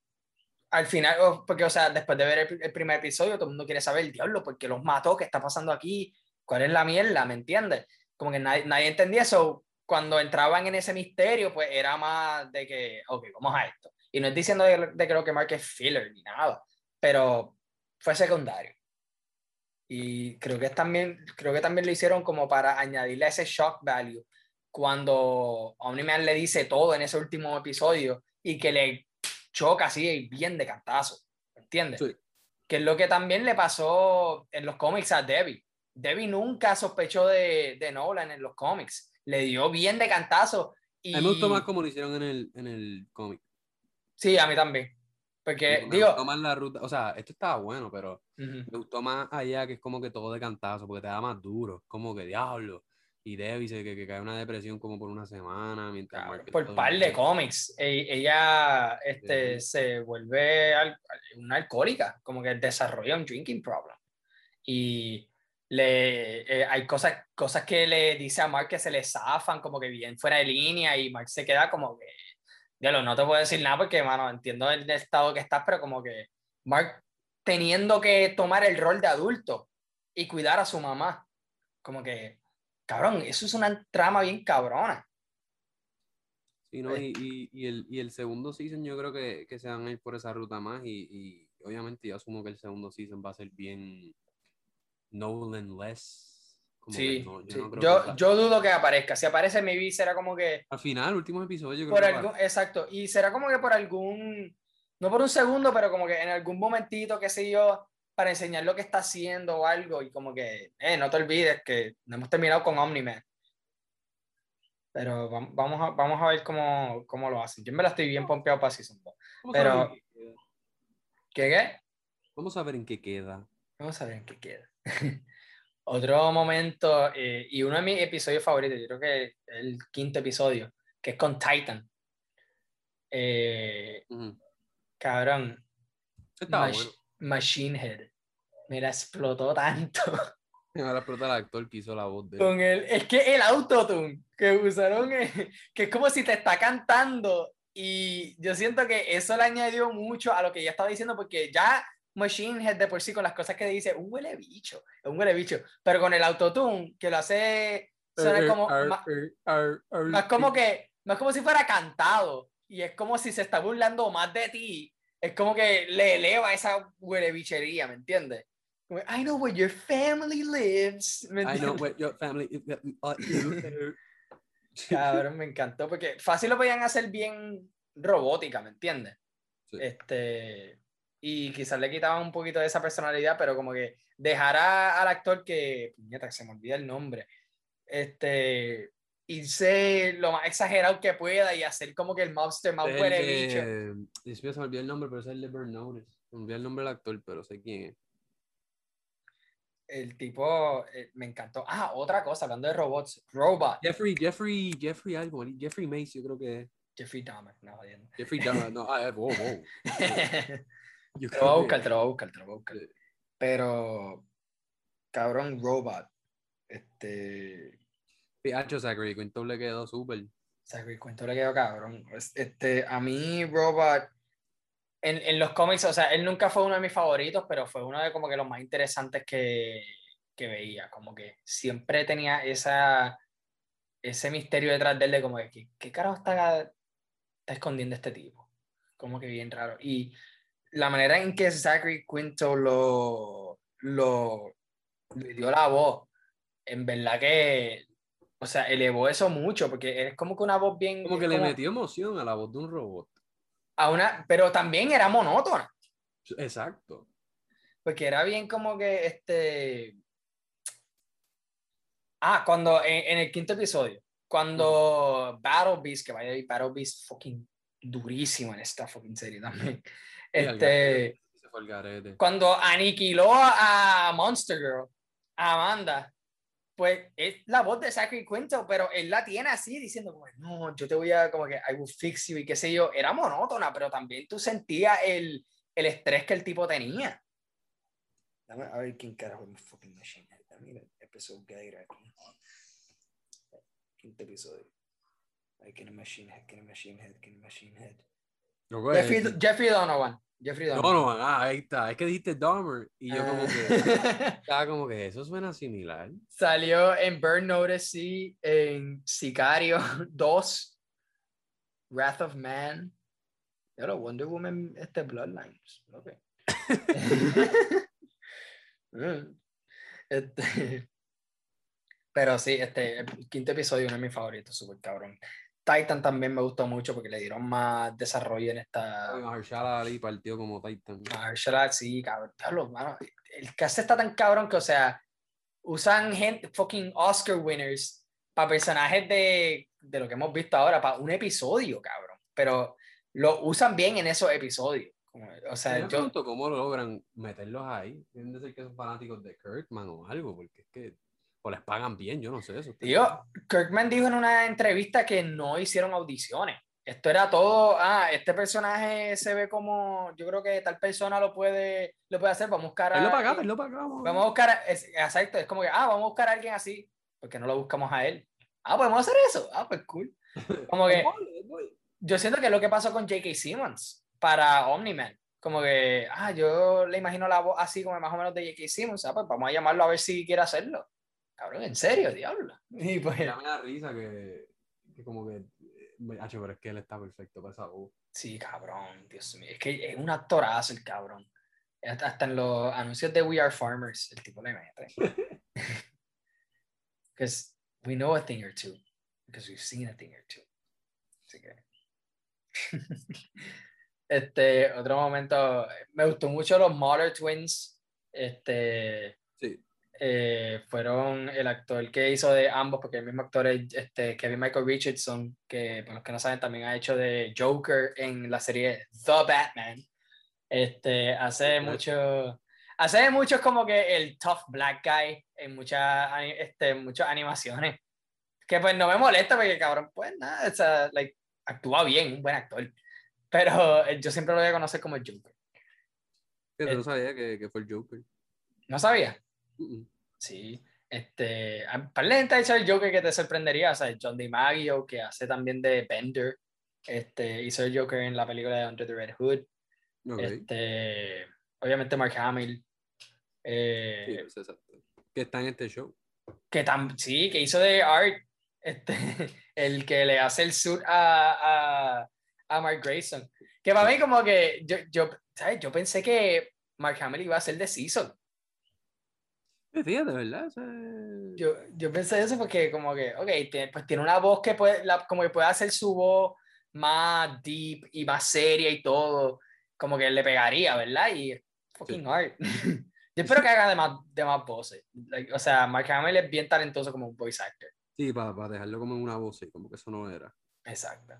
al final, porque, o sea, después de ver el, primer episodio, todo el mundo quiere saber, diablo, ¿por qué los mató? ¿Qué está pasando aquí? ¿Cuál es la mierda? ¿Me entiendes? Como que nadie, nadie entendía eso. Cuando entraban en ese misterio, pues era más de que, ok, vamos a esto. Y no es diciendo de, que lo que Mark es filler ni nada, pero fue secundario. Y creo que, también, creo que también lo hicieron como para añadirle ese shock value cuando Omni-Man le dice todo en ese último episodio y que le choca así bien de cantazo, ¿entiendes? Que es lo que también le pasó en los cómics a Debbie. Debbie nunca sospechó de, de Nolan en los cómics, le dio bien de cantazo. Y... A mí me gustó más como lo hicieron en el, en el cómic. Sí, a mí también. Porque, digo. Gustó más la ruta, o sea, esto estaba bueno, pero me gustó más allá que es como que todo de cantazo, porque te da más duro, como que diablo y Debbie se que, que cae una depresión como por una semana mientras por par de cómics. E, ella este se vuelve una alcohólica como que desarrolla un drinking problem. Y le eh, hay cosas cosas que le dice a Mark que se le zafan como que bien fuera de línea y Mark se queda como que ya lo no te puedo decir nada porque mano entiendo el estado que estás pero como que Mark teniendo que tomar el rol de adulto y cuidar a su mamá como que Cabrón, eso es una trama bien cabrona. Sí, ¿no? Eh. y, y, el, y, el, segundo season yo creo que, que, se van a ir por esa ruta más y, y, obviamente yo asumo que el segundo season va a ser bien Nolan-less. Sí, yo, yo, yo, dudo que aparezca. Si aparece, maybe será como que... Al final, último episodio. Por algún, exacto. Y será como que por algún... No por un segundo, pero como que en algún momentito, qué sé yo, para enseñar lo que está haciendo o algo y como que, eh, no te olvides que no hemos terminado con Omni-Man. Pero vamos a, vamos a ver cómo, cómo lo hacen. Yo me la estoy bien pompeado para Season 2. Pero, qué, qué? Vamos a ver en qué queda. Vamos a ver en qué queda. Otro momento, eh, y uno de mis episodios favoritos, yo creo que el quinto episodio, que es con Titan. Eh, Cabrón. Está bueno. Machine Head. Me la explotó tanto. Me la explotó el actor que hizo la voz de Con el, es que el autotune que usaron, que es como si te está cantando. Y yo siento que eso le añadió mucho a lo que ya estaba diciendo, porque ya Machine Head de por sí con las cosas que dice, un huele bicho, un huele bicho. Pero con el autotune, que lo hace, suena como. más, como que, más como si fuera cantado. Y es como si se está burlando más de ti es como que le eleva esa huele bichería, ¿me entiendes? I know where your family lives. I know where your family uh, Cabrón, me encantó porque fácil lo podían hacer bien robótica, ¿me entiendes? Este, y quizás le quitaban un poquito de esa personalidad, pero como que dejara al actor que, puñeta, se me olvida el nombre, este, irse lo más exagerado que pueda y hacer como que el monster más huele bicho. Dios se me olvidó el nombre, pero es el de Burn Se me olvidó el nombre del actor, pero sé quién es. El tipo eh, me encantó. Ah, otra cosa, hablando de robots. Robot. Jeffrey, Jeffrey, Jeffrey algo. Jeffrey Mace, yo creo que. Jeffrey Dahmer, no, Jeffrey Dahmer, no, ah, wow, wow. te lo voy a buscar, te lo voy a buscar, te lo voy a buscar. Pero, cabrón, Robot. Este, Piacho, Zachary Quinto le quedó súper. Zachary Quinto le quedó cabrón. Este, a mí, Robot, en, en, los cómics, o sea, él nunca fue uno de mis favoritos, pero fue uno de como que los más interesantes que, que veía. Como que siempre tenía esa, ese misterio detrás de él de como que, ¿qué, carajo está está escondiendo este tipo? Como que bien raro. Y la manera en que Zachary Quinto lo, lo le dio la voz, en verdad que, o sea, elevó eso mucho, porque es como que una voz bien... Como que le metió emoción a la voz de un robot. A una, pero también era monótona. Exacto. Porque era bien como que este. Ah, cuando en, el quinto episodio, cuando Battle Beast, que vaya a Battle Beast fucking durísimo en esta fucking serie también. Este, cuando aniquiló a Monster Girl, a Amanda, pues es la voz de Zachary Quinto, pero él la tiene así diciendo, como, no, yo te voy a, como que, I will fix you y qué sé yo. Era monótona, pero también tú sentías el, el estrés que el tipo tenía. Dame a ver quién carajo es mi fucking machine head. Dame el episodio Gator aquí. Quinto episodio. Ay, que machine head, que machine head, que machine head. No, Jeffrey, Jeffrey Donovan. Jeffrey Donovan. Donovan. ah, ahí está. Es que dijiste Dahmer y yo como que estaba como que eso suena similar. Salió en Burn Notice, sí, en Sicario 2, Wrath of Man. Pero Wonder Woman, este Bloodlines. Okay. Este, pero sí, este, el quinto episodio uno de mis favoritos, súper cabrón. Titan también me gustó mucho porque le dieron más desarrollo en esta. Mahershala Ali partió como Titan. Mahershala, sí, cabrón. El cast está tan cabrón que, o sea, usan gente, fucking Oscar winners para personajes de, de lo que hemos visto ahora, para un episodio, cabrón. Pero lo usan bien en esos episodios. o sea, yo, pregunto cómo logran meterlos ahí. Tienen que ser que son fanáticos de Kirkman o algo, porque es que o les pagan bien, yo no sé eso. Tío, Kirkman dijo en una entrevista que no hicieron audiciones. Esto era todo, ah, este personaje se ve como, yo creo que tal persona lo puede, lo puede hacer, vamos a buscar a... Él lo pagamos, él lo pagamos. Vamos a buscar, a, es, exacto, es como que, ah, vamos a buscar a alguien así, porque no lo buscamos a él. Ah, podemos hacer eso. Ah, pues cool. Como que, yo siento que es lo que pasó con J.K. Simmons para Omni-Man. Como que, ah, yo le imagino la voz así como más o menos de J.K. Simmons. Ah, pues vamos a llamarlo a ver si quiere hacerlo. Cabrón, en serio, diablo. Y pues, me da risa que, que como que, H, pero es que él está perfecto para esa voz. Sí, cabrón, Dios mío. Es que es un actorazo el cabrón. Hasta en los anuncios de We Are Farmers, el tipo le mete. Because we know a thing or two. Because we've seen a thing or two. Así que. este, otro momento, me gustó mucho los Mother Twins. Este. Eh, fueron el actor que hizo de ambos, porque el mismo actor es este, Kevin Michael Richardson, que para los que no saben también ha hecho de Joker en la serie The Batman. Este, hace mucho, hace mucho como que el tough black guy en muchas, este, muchas animaciones. Que pues no me molesta porque cabrón, pues nada, o sea, like, actúa bien, un buen actor. Pero eh, yo siempre lo voy a conocer como el Joker. Yo no eh, sabía que, que, fue el Joker. ¿No sabía? Sí. Este, para la gente ha el Joker que te sorprendería, o sea, John DiMaggio, que hace también de Bender, este, hizo el Joker en la película de Under the Red Hood. Este, obviamente Mark Hamill. Eh, sí, que está en este show. Que tam, sí, que hizo de Art este, el que le hace el suit a, a, a Mark Grayson. Que para mí como que yo, yo, ¿sabes? yo pensé que Mark Hamill iba a ser de Season. Fíjate, ¿verdad? Yo, yo pensé eso porque como que, ok, pues tiene una voz que puede, la, como que puede hacer su voz más deep y más seria y todo, como que le pegaría, ¿verdad? Y fucking hard. yo espero que haga de más, de más voces. o sea, Mark Hamill es bien talentoso como un voice actor. Sí, para, para dejarlo como en una voz, y como que eso no era. Exacto.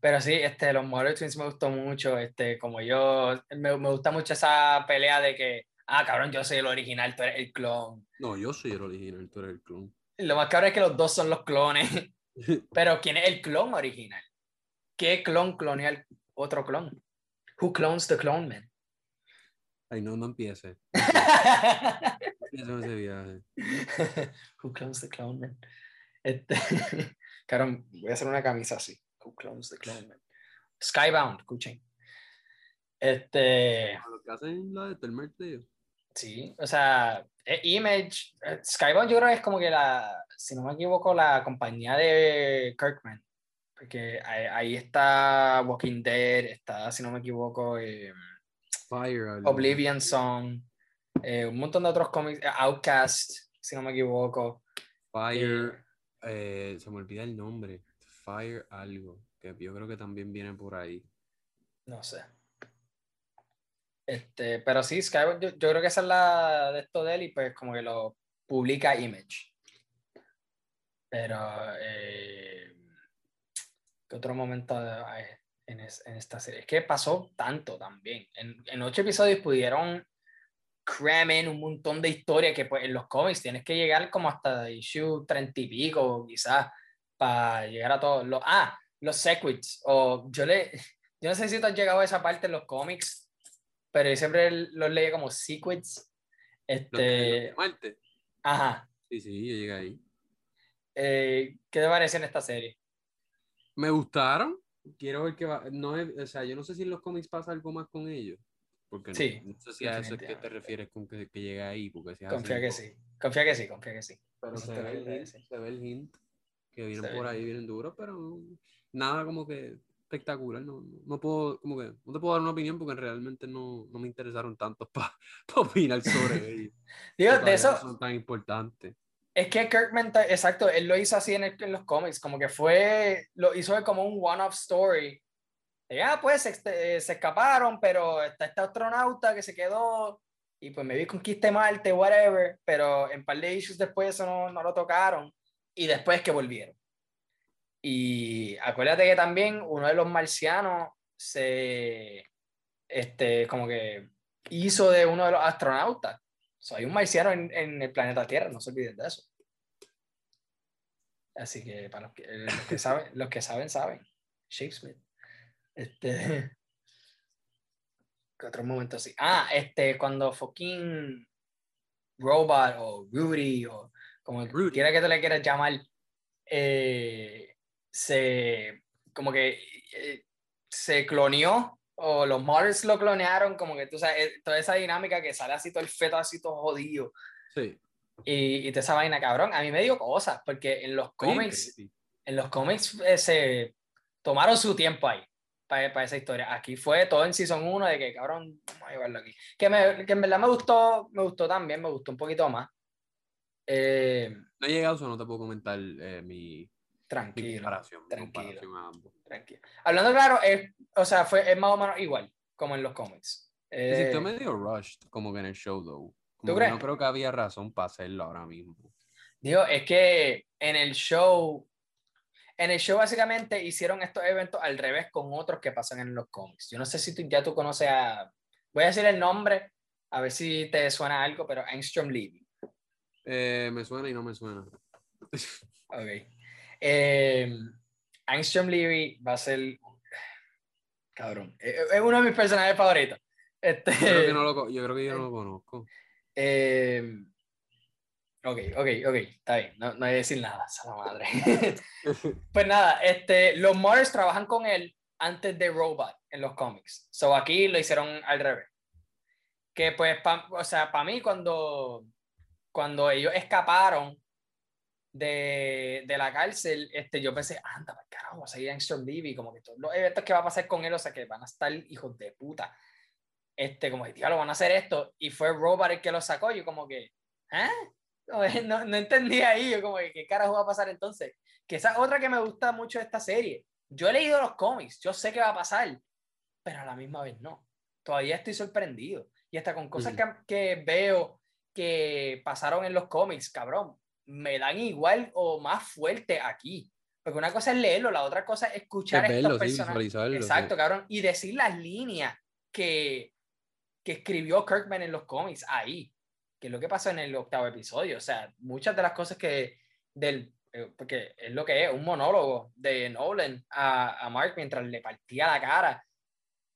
Pero sí, este, los Mother Twins me gustó mucho, este, como yo, me, me, gusta mucho esa pelea de que, ah, cabrón, yo soy el original, tú eres el clon. No, yo soy el original, tú eres el clon. Lo más cabrón es que los dos son los clones. Pero ¿quién es el clon original? ¿Qué clon clonea al otro clon? Who clones the clone man? Ay, no, no empiece. Eso ese viaje. Who clones the clone man? Este, Cabrón, voy a hacer una camisa así. Who clones the clone man? Skybound, escuchen. Este. Lo que hacen la de Sí, o sea, e, Image, eh, Skybound yo creo que es como que la, si no me equivoco, la compañía de Kirkman. Porque ahí, ahí está Walking Dead, está, si no me equivoco, eh, Fire. Oblivion Song, eh, un montón de otros cómics, eh, Outcast, si no me equivoco. Fire. eh, se me olvida el nombre. Fire algo. Que yo creo que también viene por ahí. No sé. Este, pero sí, Skyward, yo, yo creo que esa es la de esto de él y pues como que lo publica Image. Pero, eh, ¿qué otro momento hay en, es- en esta serie? Es que pasó tanto también. En, en ocho episodios pudieron cramen un montón de historia que pues en los cómics tienes que llegar como hasta issue treinta y pico quizás para llegar a todos los... Ah, los sequits. O yo le... Yo no sé si tú has llegado a esa parte en los cómics, pero yo siempre los leía como de- Este, Marte. ajá. Sí, sí, yo llegué ahí. Eh, ¿Qué te parece en esta serie? Me gustaron. Quiero ver qué va. No es- o sea, yo no sé si en los cómics pasa algo más con ellos. Porque no- Sí, no, sé si a eso es que te refieres con que, que llega ahí. Porque si Confía así, que no. sí. Confía que sí, confía que sí. Pero se te ve, el hint, se ve el hint que vienen Se por ve. ahí, vienen duros, pero nada como que espectacular. No, no, puedo, como que, no te puedo dar una opinión porque realmente no, no me interesaron tanto para opinar sobre ellos. Digo, de eso, no son tan importantes. es que Kirkman, exacto, él lo hizo así en, el- en los cómics, como que fue, lo hizo como un one-off story. De, ah, pues este, eh, se escaparon, pero está este astronauta que se quedó y pues me vi conquiste Marte, whatever, pero en par de issues después eso no, no lo tocaron y después que volvieron. Y acuérdate que también uno de los marcianos se, este, como que hizo de uno de los astronautas. O sea, hay un marciano en, en el planeta Tierra, no se olviden de eso. Así que para los que, eh, los que saben, los que saben, saben. Shakespeare. Este. ¿Qué otro momento así? Ah, este, cuando fucking Robot o Rudy o como Rudy. quiera que te le quieras llamar, eh, se como que eh, se cloneó o los modders lo clonearon, como que tú sabes, eh, toda esa dinámica que sale así todo el feto así todo jodido Sí. y, y toda esa vaina, cabrón, a mí me dio cosas, porque en los cómics, creepy. en los cómics eh, se tomaron su tiempo ahí para, esa historia. Aquí fue todo en Season 1 de que, cabrón, vamos a llevarlo aquí. Que, me, que en verdad me gustó, me gustó también, me gustó un poquito más. Eh, No he llegado, eso no te puedo comentar eh, mi tranquilo, comparación. tranquilo. comparación a ambos. tranquilo. Hablando claro, es, o sea, fue, es más o menos igual, como en los cómics. Eh, sintió medio rushed, como que en el show, though. Como ¿Tú crees? No creo que había razón para hacerlo ahora mismo. Digo, es que en el show, en el show básicamente hicieron estos eventos al revés con otros que pasan en los cómics. Yo no sé si tú, ya tú conoces a, voy a decir el nombre, a ver si te suena algo, pero Angstrom Levy. Eh, me suena y no me suena. Ok. Eh, Angstrom Levy va a ser, cabrón, es es uno de mis personajes favoritos. Este, Yo creo que, no lo, yo, creo que yo no lo conozco. eh, ok, ok, ok, está bien, no, no hay que decir nada, la madre. Pues nada, este, los Mothers trabajan con él antes de Robot en los cómics. So aquí lo hicieron al revés. Que pues, pa- o sea, para mí cuando, cuando ellos escaparon de, de la cárcel, este, yo pensé, anda, para carajo, va a seguir Angstrom Levy, como que todos los eventos que va a pasar con él, o sea, que van a estar hijos de puta. Este, como que, lo van a hacer esto. Y fue Robot el que lo sacó. Yo como que, ¿eh? No, no entendí ahí, yo como que, ¿qué carajo va a pasar entonces? Que esa es otra que me gusta mucho de esta serie. Yo he leído los cómics, yo sé qué va a pasar, pero a la misma vez no. Todavía estoy sorprendido. Y hasta con cosas que, que veo que pasaron en los cómics, cabrón, me dan igual o más fuerte aquí. Porque una cosa es leerlo, la otra cosa es escuchar Es a estos sí, personajes. sí. Exacto, cabrón. Y decir las líneas que, que escribió Kirkman en los cómics ahí, que es lo que pasó en el octavo episodio. O sea, muchas de las cosas que del, eh, porque es lo que es, un monólogo de Nolan a, a Mark mientras le partía la cara,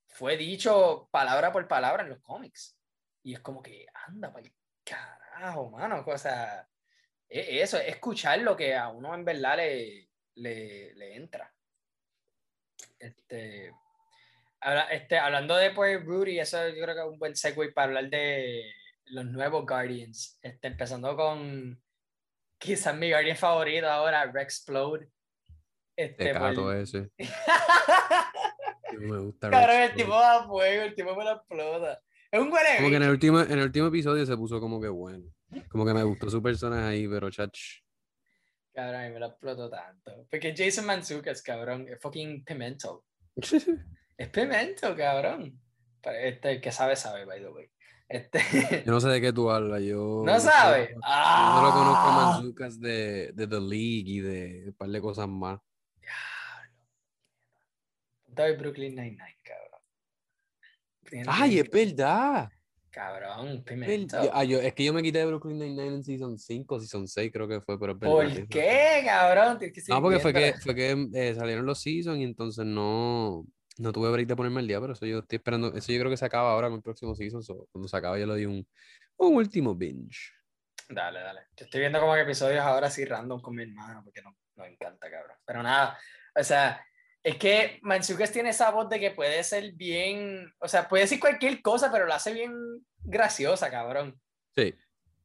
fue dicho palabra por palabra en los cómics. Y es como que, anda, para carajo, mano. O sea, eso, es escuchar lo que a uno en verdad le, le, le entra. Este, habla- este, hablando de pues Rudy, eso yo creo que es un buen segue para hablar de los nuevos Guardians. Este, empezando con quizás mi Guardian favorito ahora, Rexplode. Este, por- ese. No me gusta. Cabrón, el tipo Floyd. da fuego, el tipo me lo explota. Es un huele Como que en el, último, en el último episodio se puso como que bueno. Como que me gustó su personaje ahí, pero chach. Cabrón, a mí me lo explotó tanto. Porque Jason Mantzoukas, cabrón, es fucking pimento. Es pimento, cabrón. Pero este, el que sabe, sabe, by the way. Este, Yo no sé de qué tú hablas. Yo ¿No yo sabe? solo- ¡Ah! Yo solo conozco a Manzucas de, de The League y de un par de cosas más. Ver Brooklyn Nine-Nine, cabrón. ¡Ay, es verdad! Cabrón, Vel- pimento. yo- ah, yo- es que yo me quité de Brooklyn Nine-Nine en Season 5, Season 6 creo que fue, pero es verdad. ¿Por qué, cabrón? Que No, porque fue que, fue que eh, salieron los seasons y entonces no, no tuve break de ponerme al día, pero eso yo estoy esperando, eso yo creo que se acaba ahora con el próximo season, so, cuando se acaba yo le doy un, un último binge. Dale, dale. Yo estoy viendo como que episodios ahora así random con mi hermano, porque no, no me encanta, cabrón. Pero nada, o sea, es que Manzukas tiene esa voz de que puede ser bien, o sea, puede decir cualquier cosa, pero la hace bien graciosa, cabrón. Sí,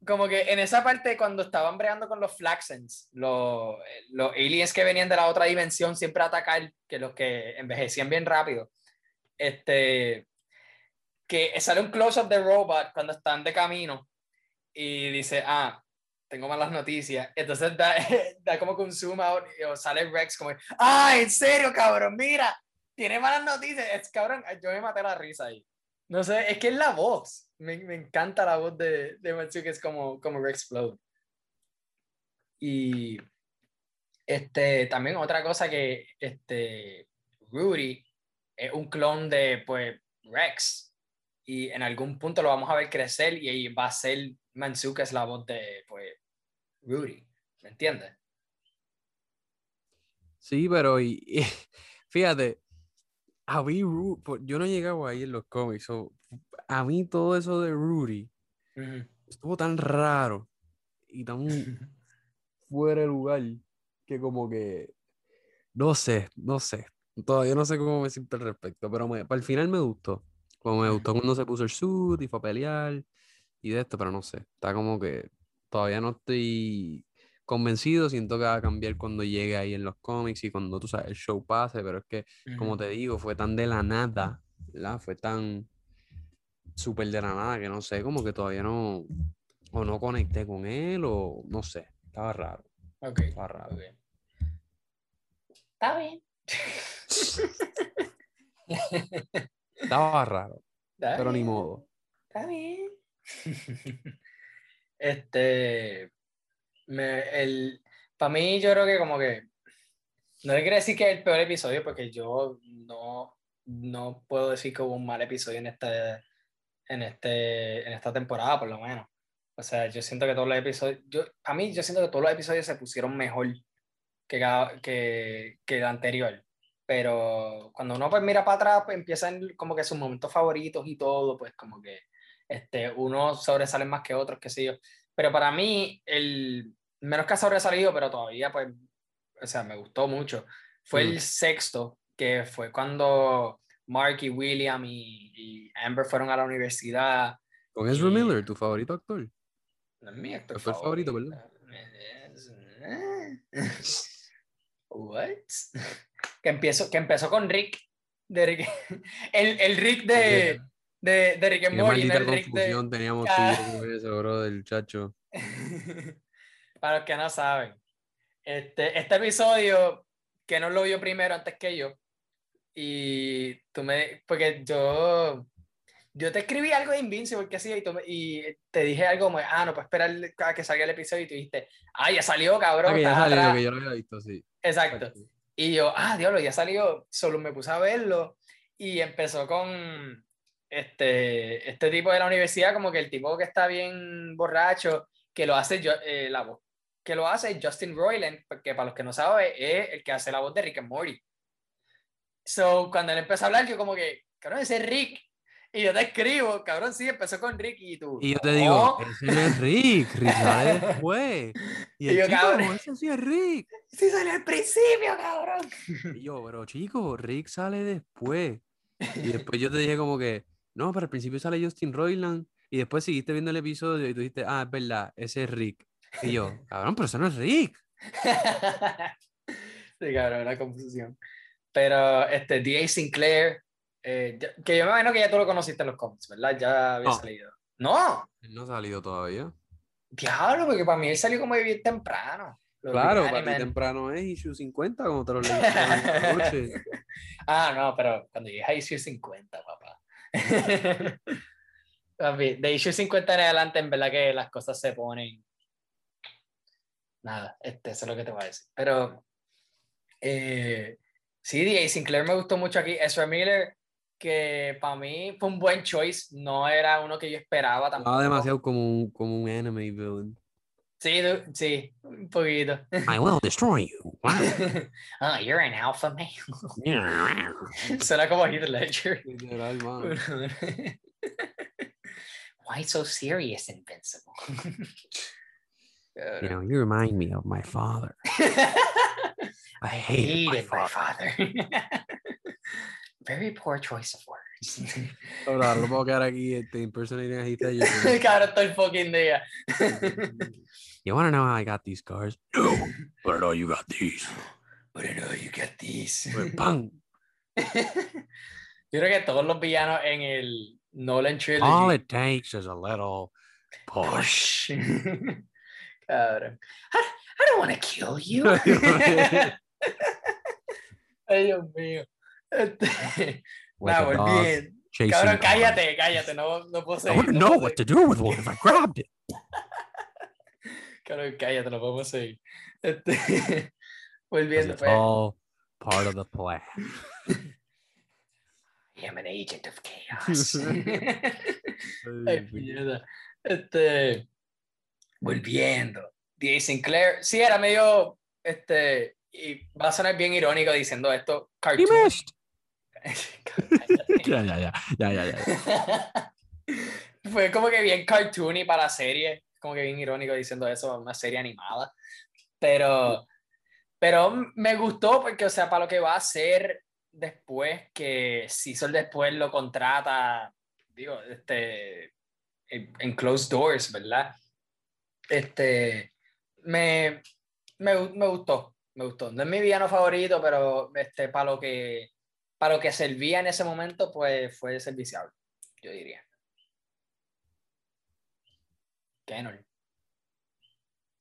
Como que en esa parte cuando estaban bregando con los Flaxens, los, los aliens que venían de la otra dimensión siempre a atacar, que los que envejecían bien rápido, este, que sale un close-up de Robot cuando están de camino y dice, ah, tengo malas noticias. Entonces da, da como que un zoom out y sale Rex como, ah, en serio, cabrón, mira, tiene malas noticias. Es, cabrón, yo me maté la risa ahí. No sé, es que es la voz. Me, me encanta la voz de, de Matsuki, es como, como Rex Flow. Y este, también otra cosa que este, Rudy es un clon de pues, Rex. Y en algún punto lo vamos a ver crecer y ahí va a ser Manzuka es la voz de pues, Rudy. ¿Me entiendes? sí, pero y, y fíjate, a mí, por- yo no he llegado ahí en los cómics, so, a mí todo eso de Rudy estuvo tan raro y tan fuera de lugar que como que no sé, no sé. Todavía no sé cómo me siento al respecto, pero me- para el final me gustó. Como me gustó cuando se puso el suit y fue a pelear y de esto, pero no sé. Está como que todavía no estoy convencido. Siento que va a cambiar cuando llegue ahí en los cómics y cuando tú sabes, el show pase, pero es que, como te digo, fue tan de la nada, ¿verdad? Fue tan súper de la nada que no sé, como que todavía no, o no conecté con él o no sé. Estaba raro. Ok. Estaba raro. Está bien. Estaba raro, Está pero ni modo. Está bien. este. Me, el, para mí, yo creo que como que. No le quiero decir que es el peor episodio, porque yo no, no puedo decir que hubo un mal episodio en este, en este, en esta temporada, por lo menos. O sea, yo siento que todos los episodios. Yo, a mí, yo siento que todos los episodios se pusieron mejor que, que, que el anterior. Pero cuando uno pues mira para atrás, pues empiezan como que sus momentos favoritos y todo, pues como que este, unos sobresalen más que otros, qué sé yo. Pero para mí, el menos que ha sobresalido, pero todavía, pues, o sea, me gustó mucho, fue Mm. el sexto, que fue cuando Mark y William y, y Amber fueron a la universidad. Con Ezra Y- Miller, tu favorito actor. No es mi actor Actor favorito, Es- What? Que empezó, que empezó con Rick. De Rick el, el Rick de, de, de Rick and Qué Morty, maldita Rick de, confusión teníamos tú con eso, bro, del chacho. Para los que no saben. Este, este episodio, que no lo vio primero antes que yo, y tú me, porque yo, yo te escribí algo de Invincible que hacía y, tú me- y te dije algo como, ah, no, pues esperar a que salga el episodio y tú dijiste, ah, ya salió, cabrón. Ah, que ya salió, atrás". que yo lo había visto, sí. Exacto. Y yo, ah, diablo, ya salió. Solo me puse a verlo y empezó con este, este tipo de la universidad, como que el tipo que está bien borracho, que lo hace yo, eh, la voz, que lo hace Justin Roiland, porque para los que no saben, es el que hace la voz de Rick and Morty. So, cuando él empezó a hablar, yo como que, cabrón, ese es Rick. Y yo te escribo, cabrón, sí, empezó con Rick y tú. Y yo te digo, ese no es Rick, Rick sale después. Y Y el yo, chico, cabrón. ese sí es Rick. Sí, salió al principio, cabrón. Y yo, pero chico, Rick sale después. Y después yo te dije como que, no, pero al principio sale Justin Roiland. Y después seguiste viendo el episodio y tú dijiste, ah, es verdad, ese es Rick. Y yo, cabrón, pero ese no es Rick. Sí, cabrón, una confusión. Pero este, D.A. Sinclair, eh, que yo me imagino que ya tú lo conociste en los cómics, ¿verdad? Ya había No. salido. No, Él no ha salido todavía. diablo, porque para mí él salió como bien temprano. Claro, para ti temprano es issue 50, como te lo leí. Ah, no, pero cuando llegues a issue 50, papá. De issue 50 en adelante, en verdad que las cosas se ponen. Nada, este, eso es lo que te voy a decir. Pero eh, sí, D.A. Sinclair me gustó mucho aquí. Ezra Miller, que para mí fue un buen choice, no era uno que yo esperaba tampoco. Estaba demasiado como un, como un anime villain. Sí, du- sí, un poquito. I will destroy you. ah, you're an alpha male. Suena como Heath Ledger. Literal, mano. Why so serious, Invincible? You know, you remind me of my father. I hated my Hated my father. father. Very poor choice of words. Ahora, no puedo quedar aquí este, impersonating a Heath Ledger. Cabrón, todo el fucking día. You want to know how I got these cars? No, but I know you got these. But I know you got these. Pues, ¡Pam! Yo creo que todos los villanos en el Nolan Trilogy. All it takes is a little push. Push. Cabrón. I, I don't want to kill you. Ay, Dios mío. Este, Like volví. chasing Cabrón, cállate, cállate, no, no puedo I seguir. wouldn't no know what to do with one if I grabbed it. Cabrón, cállate, no podemos seguir. Este, volviendo, It's pues. all part of the plan. I am an agent of chaos. Ay, puñeta. Este, volviendo. D.A. Sinclair, sí, era medio, este, y va a sonar bien irónico diciendo esto, He cartoon. missed. Ya, ya, ya, ya, ya, ya. Fue como que bien cartoony para la serie, como que bien irónico diciendo eso, una serie animada. Pero, pero me gustó porque, o sea, para lo que va a hacer después, que Cecil después lo contrata, digo, este, en, Closed Doors, ¿verdad? Este, me, me, me gustó, me gustó. No es mi villano favorito, pero este, para lo que para lo que servía en ese momento, pues fue serviciable, yo diría. Kenon,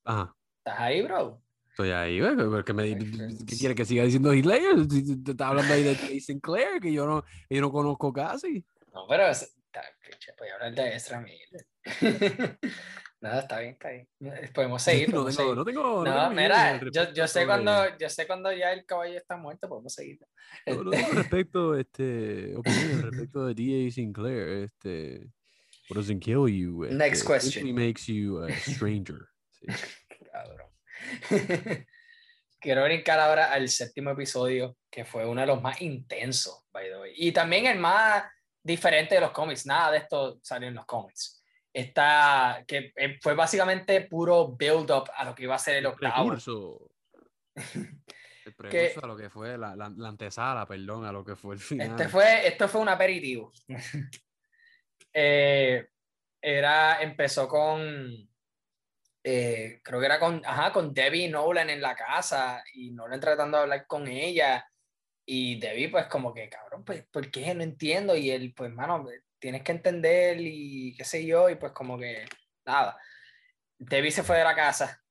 Ajá. ¿estás ahí, bro? Estoy ahí, güey, porque me. ¿qué quiere que siga diciendo Hitler? Te está hablando ahí de Jay Sinclair, que yo no, yo no conozco casi. No, pero voy a hablar de Ezra Miller. Nada, está bien, está bien. Podemos seguir, no, podemos tengo, seguir. no tengo. No, tengo mira, yo, yo sé cuando, yo sé cuando ya el caballo está muerto, podemos seguir. No, no tengo respecto, este, opinión respecto de D.A. Sinclair, este, what doesn't kill you, este, Next question. makes you a stranger. Sí. Cabrón. Quiero brincar ahora al séptimo episodio, que fue uno de los más intensos, by the way. Y también el más diferente de los cómics. Nada de esto salió en los cómics. Está, que eh, fue básicamente puro build-up a lo que iba a ser el octavo. Precurso. El precurso a lo que fue la, la, la antesala, perdón, a lo que fue el final. Este fue, esto fue un aperitivo. Eh, era, empezó con, eh, creo que era con, ajá, con Debbie y Nolan en la casa y Nolan tratando de hablar con ella y Debbie pues como que, cabrón, pues, ¿por qué? No entiendo y él, pues, mano, tienes que entender y qué sé yo y pues como que, nada. Debbie se fue de la casa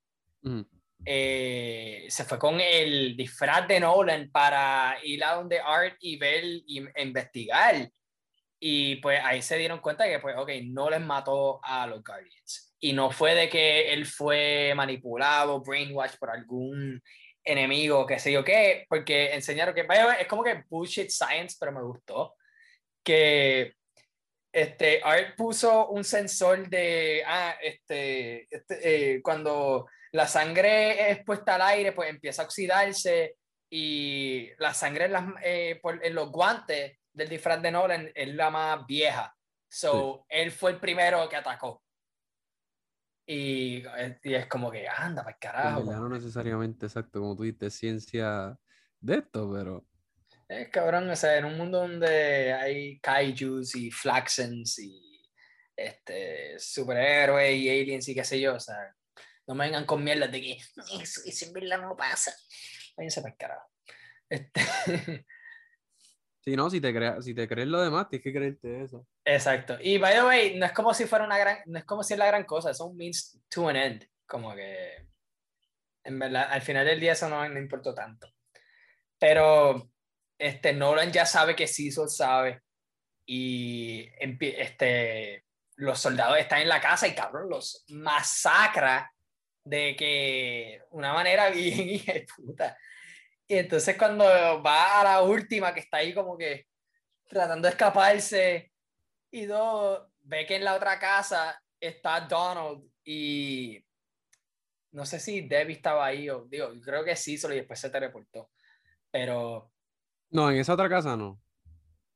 eh, se fue con el disfraz de Nolan para ir a donde Art y ver y investigar. Y pues ahí se dieron cuenta que, pues, ok, Nolan mató a los Guardians. Y no fue de que él fue manipulado, brainwashed por algún enemigo, qué sé yo qué, porque enseñaron que, vaya, es como que bullshit science, pero me gustó. Que este, Art puso un sensor de, ah, este, este, eh, cuando la sangre es puesta al aire, pues empieza a oxidarse y la sangre en, las, eh, por- en los guantes del disfraz de Nolan es la más vieja. So, él fue el primero que atacó. Y, eh, y es como que, anda, para carajo. verdad, no necesariamente exacto, como tú dices, ciencia de esto, pero Es cabrón, o sea, en un mundo donde hay kaijus y flaxens y este, superhéroes y aliens y qué sé yo, o sea, No me vengan con mierda de que eso, eso en verdad no pasa. Váyanse para el carajo. Este... Si no, si te, creas, si te crees lo demás, tienes que creerte eso. Exacto. Y by the way, no es como si fuera una gran, no es como si es la gran cosa, es un means to an end. Como que, en verdad, al final del día eso no, no importó tanto. Pero, este, Nolan ya sabe que Cecil sabe. Y este, los soldados están en la casa y cabrón, los masacra de que una manera bien puta. Y entonces cuando va a la última, que está ahí como que tratando de escaparse, y dos, ve que en la otra casa está Donald y no sé si Debbie estaba ahí o digo, creo que sí, solo y después se teleportó. Pero... No, en esa otra casa no.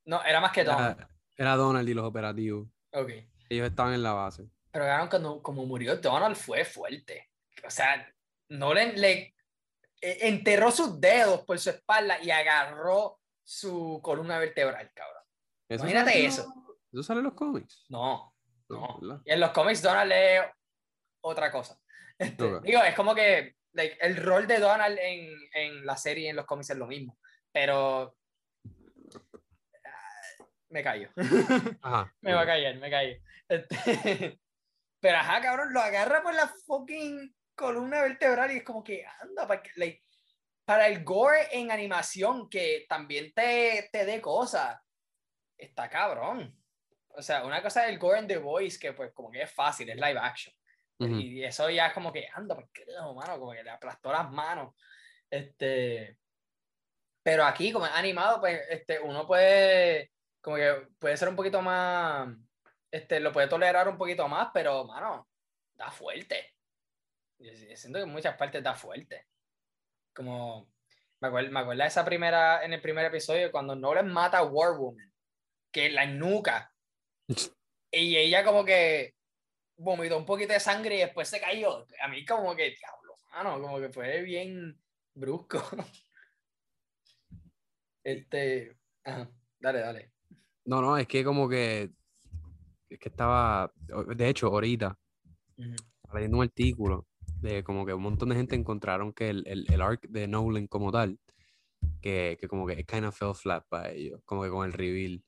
No, era más que Donald. Era, Donald y los operativos. Ok. Ellos estaban en la base. Pero cuando como murió Donald fue fuerte. O sea, no le e, enterró sus dedos por su espalda y agarró su columna vertebral, cabrón. Imagínate eso. ¿Eso sale en los cómics? No, no. y en los cómics Donald lee otra cosa. Este, digo, es como que el rol de Donald en, en la serie y en los cómics es lo mismo, pero ah, me callo. Ajá, me va a callar, me callo. Este, pero ajá, cabrón, lo agarra por la fucking columna vertebral y es como que anda, para, para el gore en animación que también te, te dé cosas, está cabrón. O sea, una cosa es el gore en The Voice, que pues como que es fácil, es live action. Y eso ya es como que anda, porque mano, como que le aplastó las manos. Este, pero aquí, como es animado, pues este, uno puede, como que puede ser un poquito más, este, lo puede tolerar un poquito más, pero, mano, da fuerte. Yo siento que en muchas partes da fuerte. Como, me acuerdo, me acuerdo de esa primera, en el primer episodio, cuando Nolan mata a War Woman, que la nuca. y ella como que vomitó un poquito de sangre y después se cayó. A mí como que, diablo, mano, como que fue bien brusco. este, dale, dale. No, no, es que como que, es que estaba, de hecho, ahorita, leyendo un artículo de como que un montón de gente encontraron que el, el, el arc de Nolan como tal, que, que como que it kind of fell flat para ellos, como que con el reveal.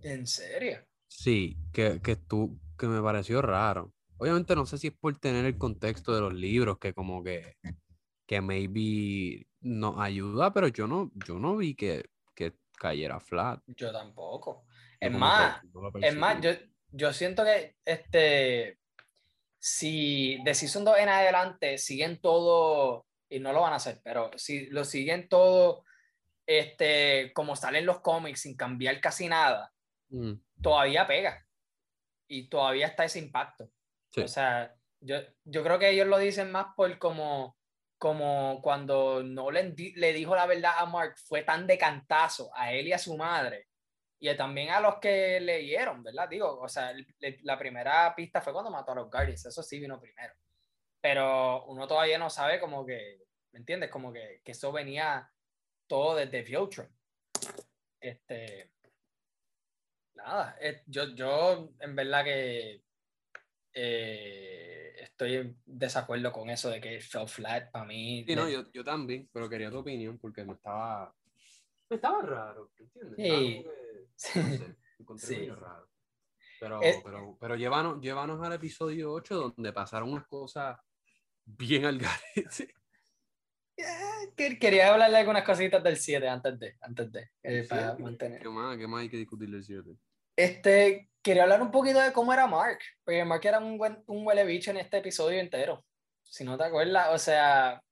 ¿En serio? Sí, que, que, tú, que me pareció raro. Obviamente no sé si es por tener el contexto de los libros, que como que, que maybe nos ayuda, pero yo no, yo no vi que, que cayera flat. Yo tampoco. es más, es más, yo, yo siento que este si de Season 2 en adelante siguen todo, y no lo van a hacer, pero si lo siguen todo este, como salen los cómics sin cambiar casi nada, mm. todavía pega. Y todavía está ese impacto. O sea, yo, yo creo que ellos lo dicen más por como, como cuando Nolan le dijo la verdad a Mark, fue tan de cantazo a él y a su madre, y también a los que leyeron, ¿verdad? Digo, o sea, la primera pista fue cuando mató a los Guardians, eso sí vino primero. Pero uno todavía no sabe como que, ¿me entiendes? Como que, que eso venía todo desde Future. Este, nada, eh, yo, yo en verdad que eh, estoy en desacuerdo con eso de que fell flat para mí. Sí, no, yo, yo también, pero quería tu opinión porque me estaba, me estaba raro, ¿entiendes? Sí. Sí. raro. Pero, eh, pero, pero llévanos, llévanos al episodio 8 donde pasaron unas cosas bien al garete. Eh, quería hablarle algunas cositas del 7 antes de, antes de, eh, para mantener. ¿Qué más, ¿Qué más hay que discutir del 7? Este, quería hablar un poquito de cómo era Mark, porque Mark era un, buen, un huele bicho en este episodio entero. Si no te acuerdas, o sea,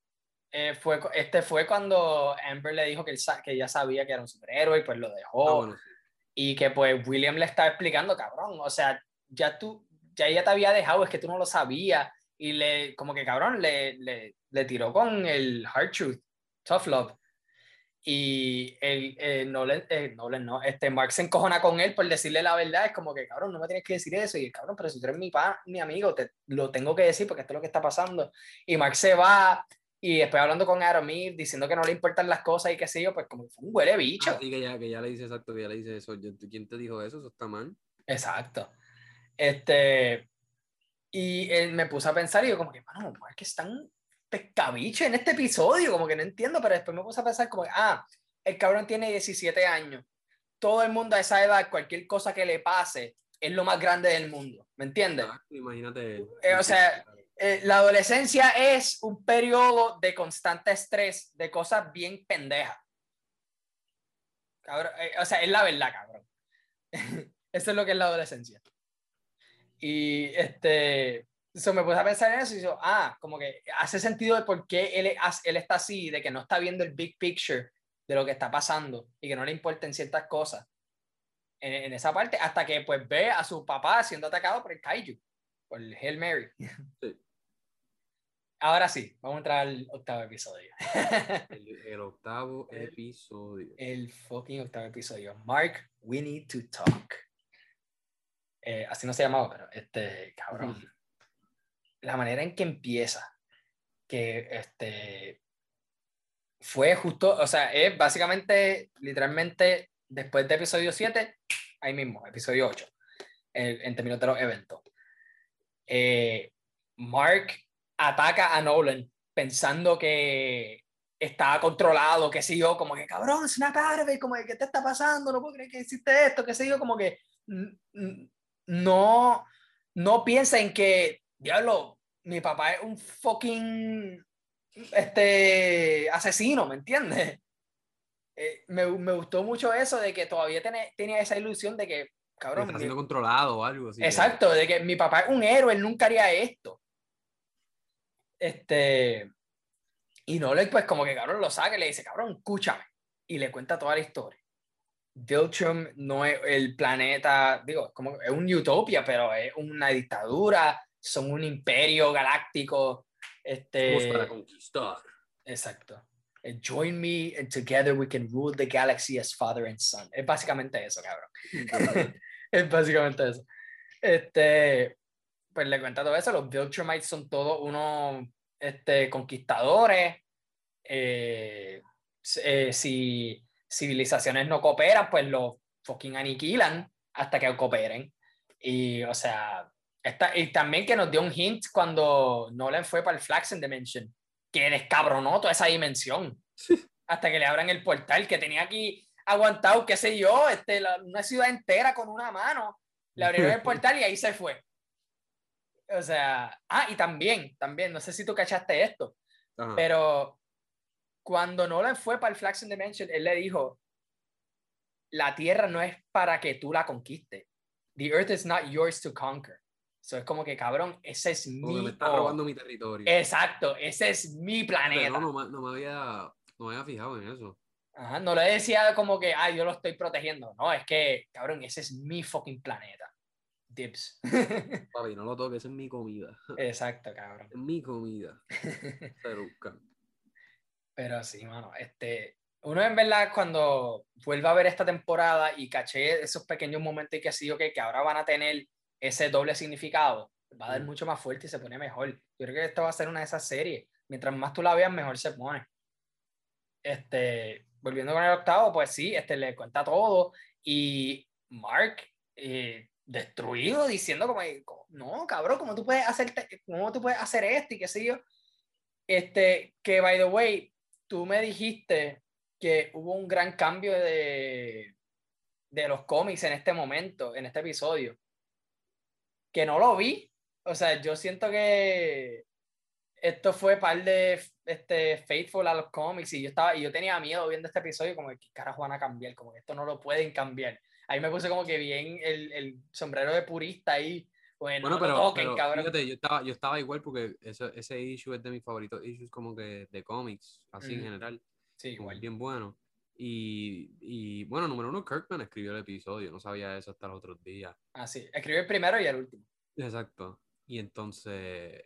fue, este fue cuando Amber le dijo que, él, que ya sabía que era un superhéroe y pues lo dejó. Ah, y que pues William le estaba explicando, cabrón, o sea, ya tú, ya ella te había dejado, es que tú no lo sabías, y le, como que cabrón, le, le, le tiró con el Hard Truth, Tough Love. Y el, eh, Nolan, eh, Nolan, no, este Mark se encojona con él por decirle la verdad, es como que cabrón, no me tienes que decir eso, y el cabrón, pero si tú eres mi, pa, mi amigo, te lo tengo que decir porque esto es lo que está pasando. Y Mark se va, y después hablando con Aramir, diciendo que no le importan las cosas y qué sé yo, pues como fue un huele bicho. Ah, que ya, que ya le dice exacto, que ya le dice eso. ¿Quién te dijo eso? Eso está mal. Exacto. Este. Y él me puse a pensar y yo como que, mano, es tan pescabiche en este episodio, como que no entiendo, pero después me puse a pensar como, ah, el cabrón tiene 17 años. Todo el mundo a esa edad, cualquier cosa que le pase, es lo más grande del mundo, ¿me entiendes? imagínate. Eh, o sea, eh, la adolescencia es un periodo de constante estrés, de cosas bien pendejas. Cabrón, eh, o sea, es la verdad, cabrón. eso es lo que es la adolescencia. Y este, eso me puse a pensar en eso y yo, ah, como que hace sentido de por qué él, él está así, de que no está viendo el big picture de lo que está pasando y que no le importen ciertas cosas en, esa parte, hasta que pues ve a su papá siendo atacado por el kaiju, por el Hail Mary. Ahora sí, vamos a entrar al octavo episodio. el, octavo episodio. El, fucking octavo episodio. Mark, we need to talk. Eh, así no se llamaba, pero este, cabrón. La manera en que empieza, que este, fue justo, o sea, es básicamente, literalmente, después de episodio 7, ahí mismo, episodio 8, en, en términos de los eventos. Eh, Mark ataca a Nolan pensando que estaba controlado, qué sé yo, como que cabrón, Snap Harvey, como que ¿qué te está pasando? No puedo creer que hiciste esto, qué sé yo, como que no, no piensa en que, diablo, mi papá es un fucking este asesino, ¿me entiendes? Eh, me, me, gustó mucho eso de que todavía tiene, tenía esa ilusión de que, cabrón. Está siendo controlado o algo así. Exacto, de que mi papá es un héroe, él nunca haría esto. Este. Y no le, pues, como que cabrón lo saca y le dice, cabrón, escúchame. Y le cuenta toda la historia. Viltrum no es el planeta, digo, como es un utopia, pero es una dictadura, son un imperio galáctico. Este, para conquistar. Exacto. Eh, join me and together we can rule the galaxy as father and son. Es básicamente eso, cabrón. es básicamente eso. Este, pues le cuenta todo eso. Los Viltrumites son todos unos este, conquistadores. Eh, eh, si civilizaciones no cooperan, pues los fucking aniquilan hasta que cooperen. Y, o sea, esta, y también que nos dio un hint cuando Nolan fue para el Flaxen Dimension que descabronó toda esa dimensión. Hasta que le abran el portal, que tenía aquí aguantado, qué sé yo, este, una ciudad entera con una mano. Le abrieron el portal y ahí se fue. O sea, ah, y también, también, no sé si tú cachaste esto, pero cuando Nolan fue para el Flaxen Dimension, él le dijo, la Tierra no es para que tú la conquistes. The Earth is not yours to conquer. Eso es como que, cabrón, ese es mi... me está robando mi territorio. Exacto, ese es mi planeta. no, no, no, me había, no me había fijado en eso. Ajá, no le decía como que, ay, yo lo estoy protegiendo. No, es que, cabrón, ese es mi fucking planeta. Dibs. Papi, no lo toques, es mi comida. Exacto, cabrón. Es mi comida. Pero sí, mano, este, uno en verdad cuando vuelva a ver esta temporada y caché esos pequeños momentos que ha sido que, que ahora van a tener ese doble significado va a dar mucho más fuerte y se pone mejor. Yo creo que esto va a ser una de esas series. Mientras más tú la veas, mejor se pone. Este, volviendo con el octavo, pues sí, este le cuenta todo y Mark eh, destruido diciendo como, no, cabrón, ¿cómo tú puedes hacer, cómo tú puedes hacer esto y qué sé yo? Este, que by the way, tú me dijiste que hubo un gran cambio de, de los cómics en este momento, en este episodio que no lo vi. O sea, yo siento que esto fue par de este, faithful a los cómics y yo, estaba, y yo tenía miedo viendo este episodio, como que carajo van a cambiar, como que esto no lo pueden cambiar. Ahí me puse como que bien el, el sombrero de purista ahí. Bueno, pero, fíjate, yo estaba, yo estaba igual porque ese, ese issue es de mis favoritos issues como que de cómics, así en general. Sí, igual. Bien bueno. Y, y, bueno, número uno, Kirkman escribió el episodio, no sabía eso hasta los otros días. Ah, sí, escribió el primero y el último. Exacto. Y entonces,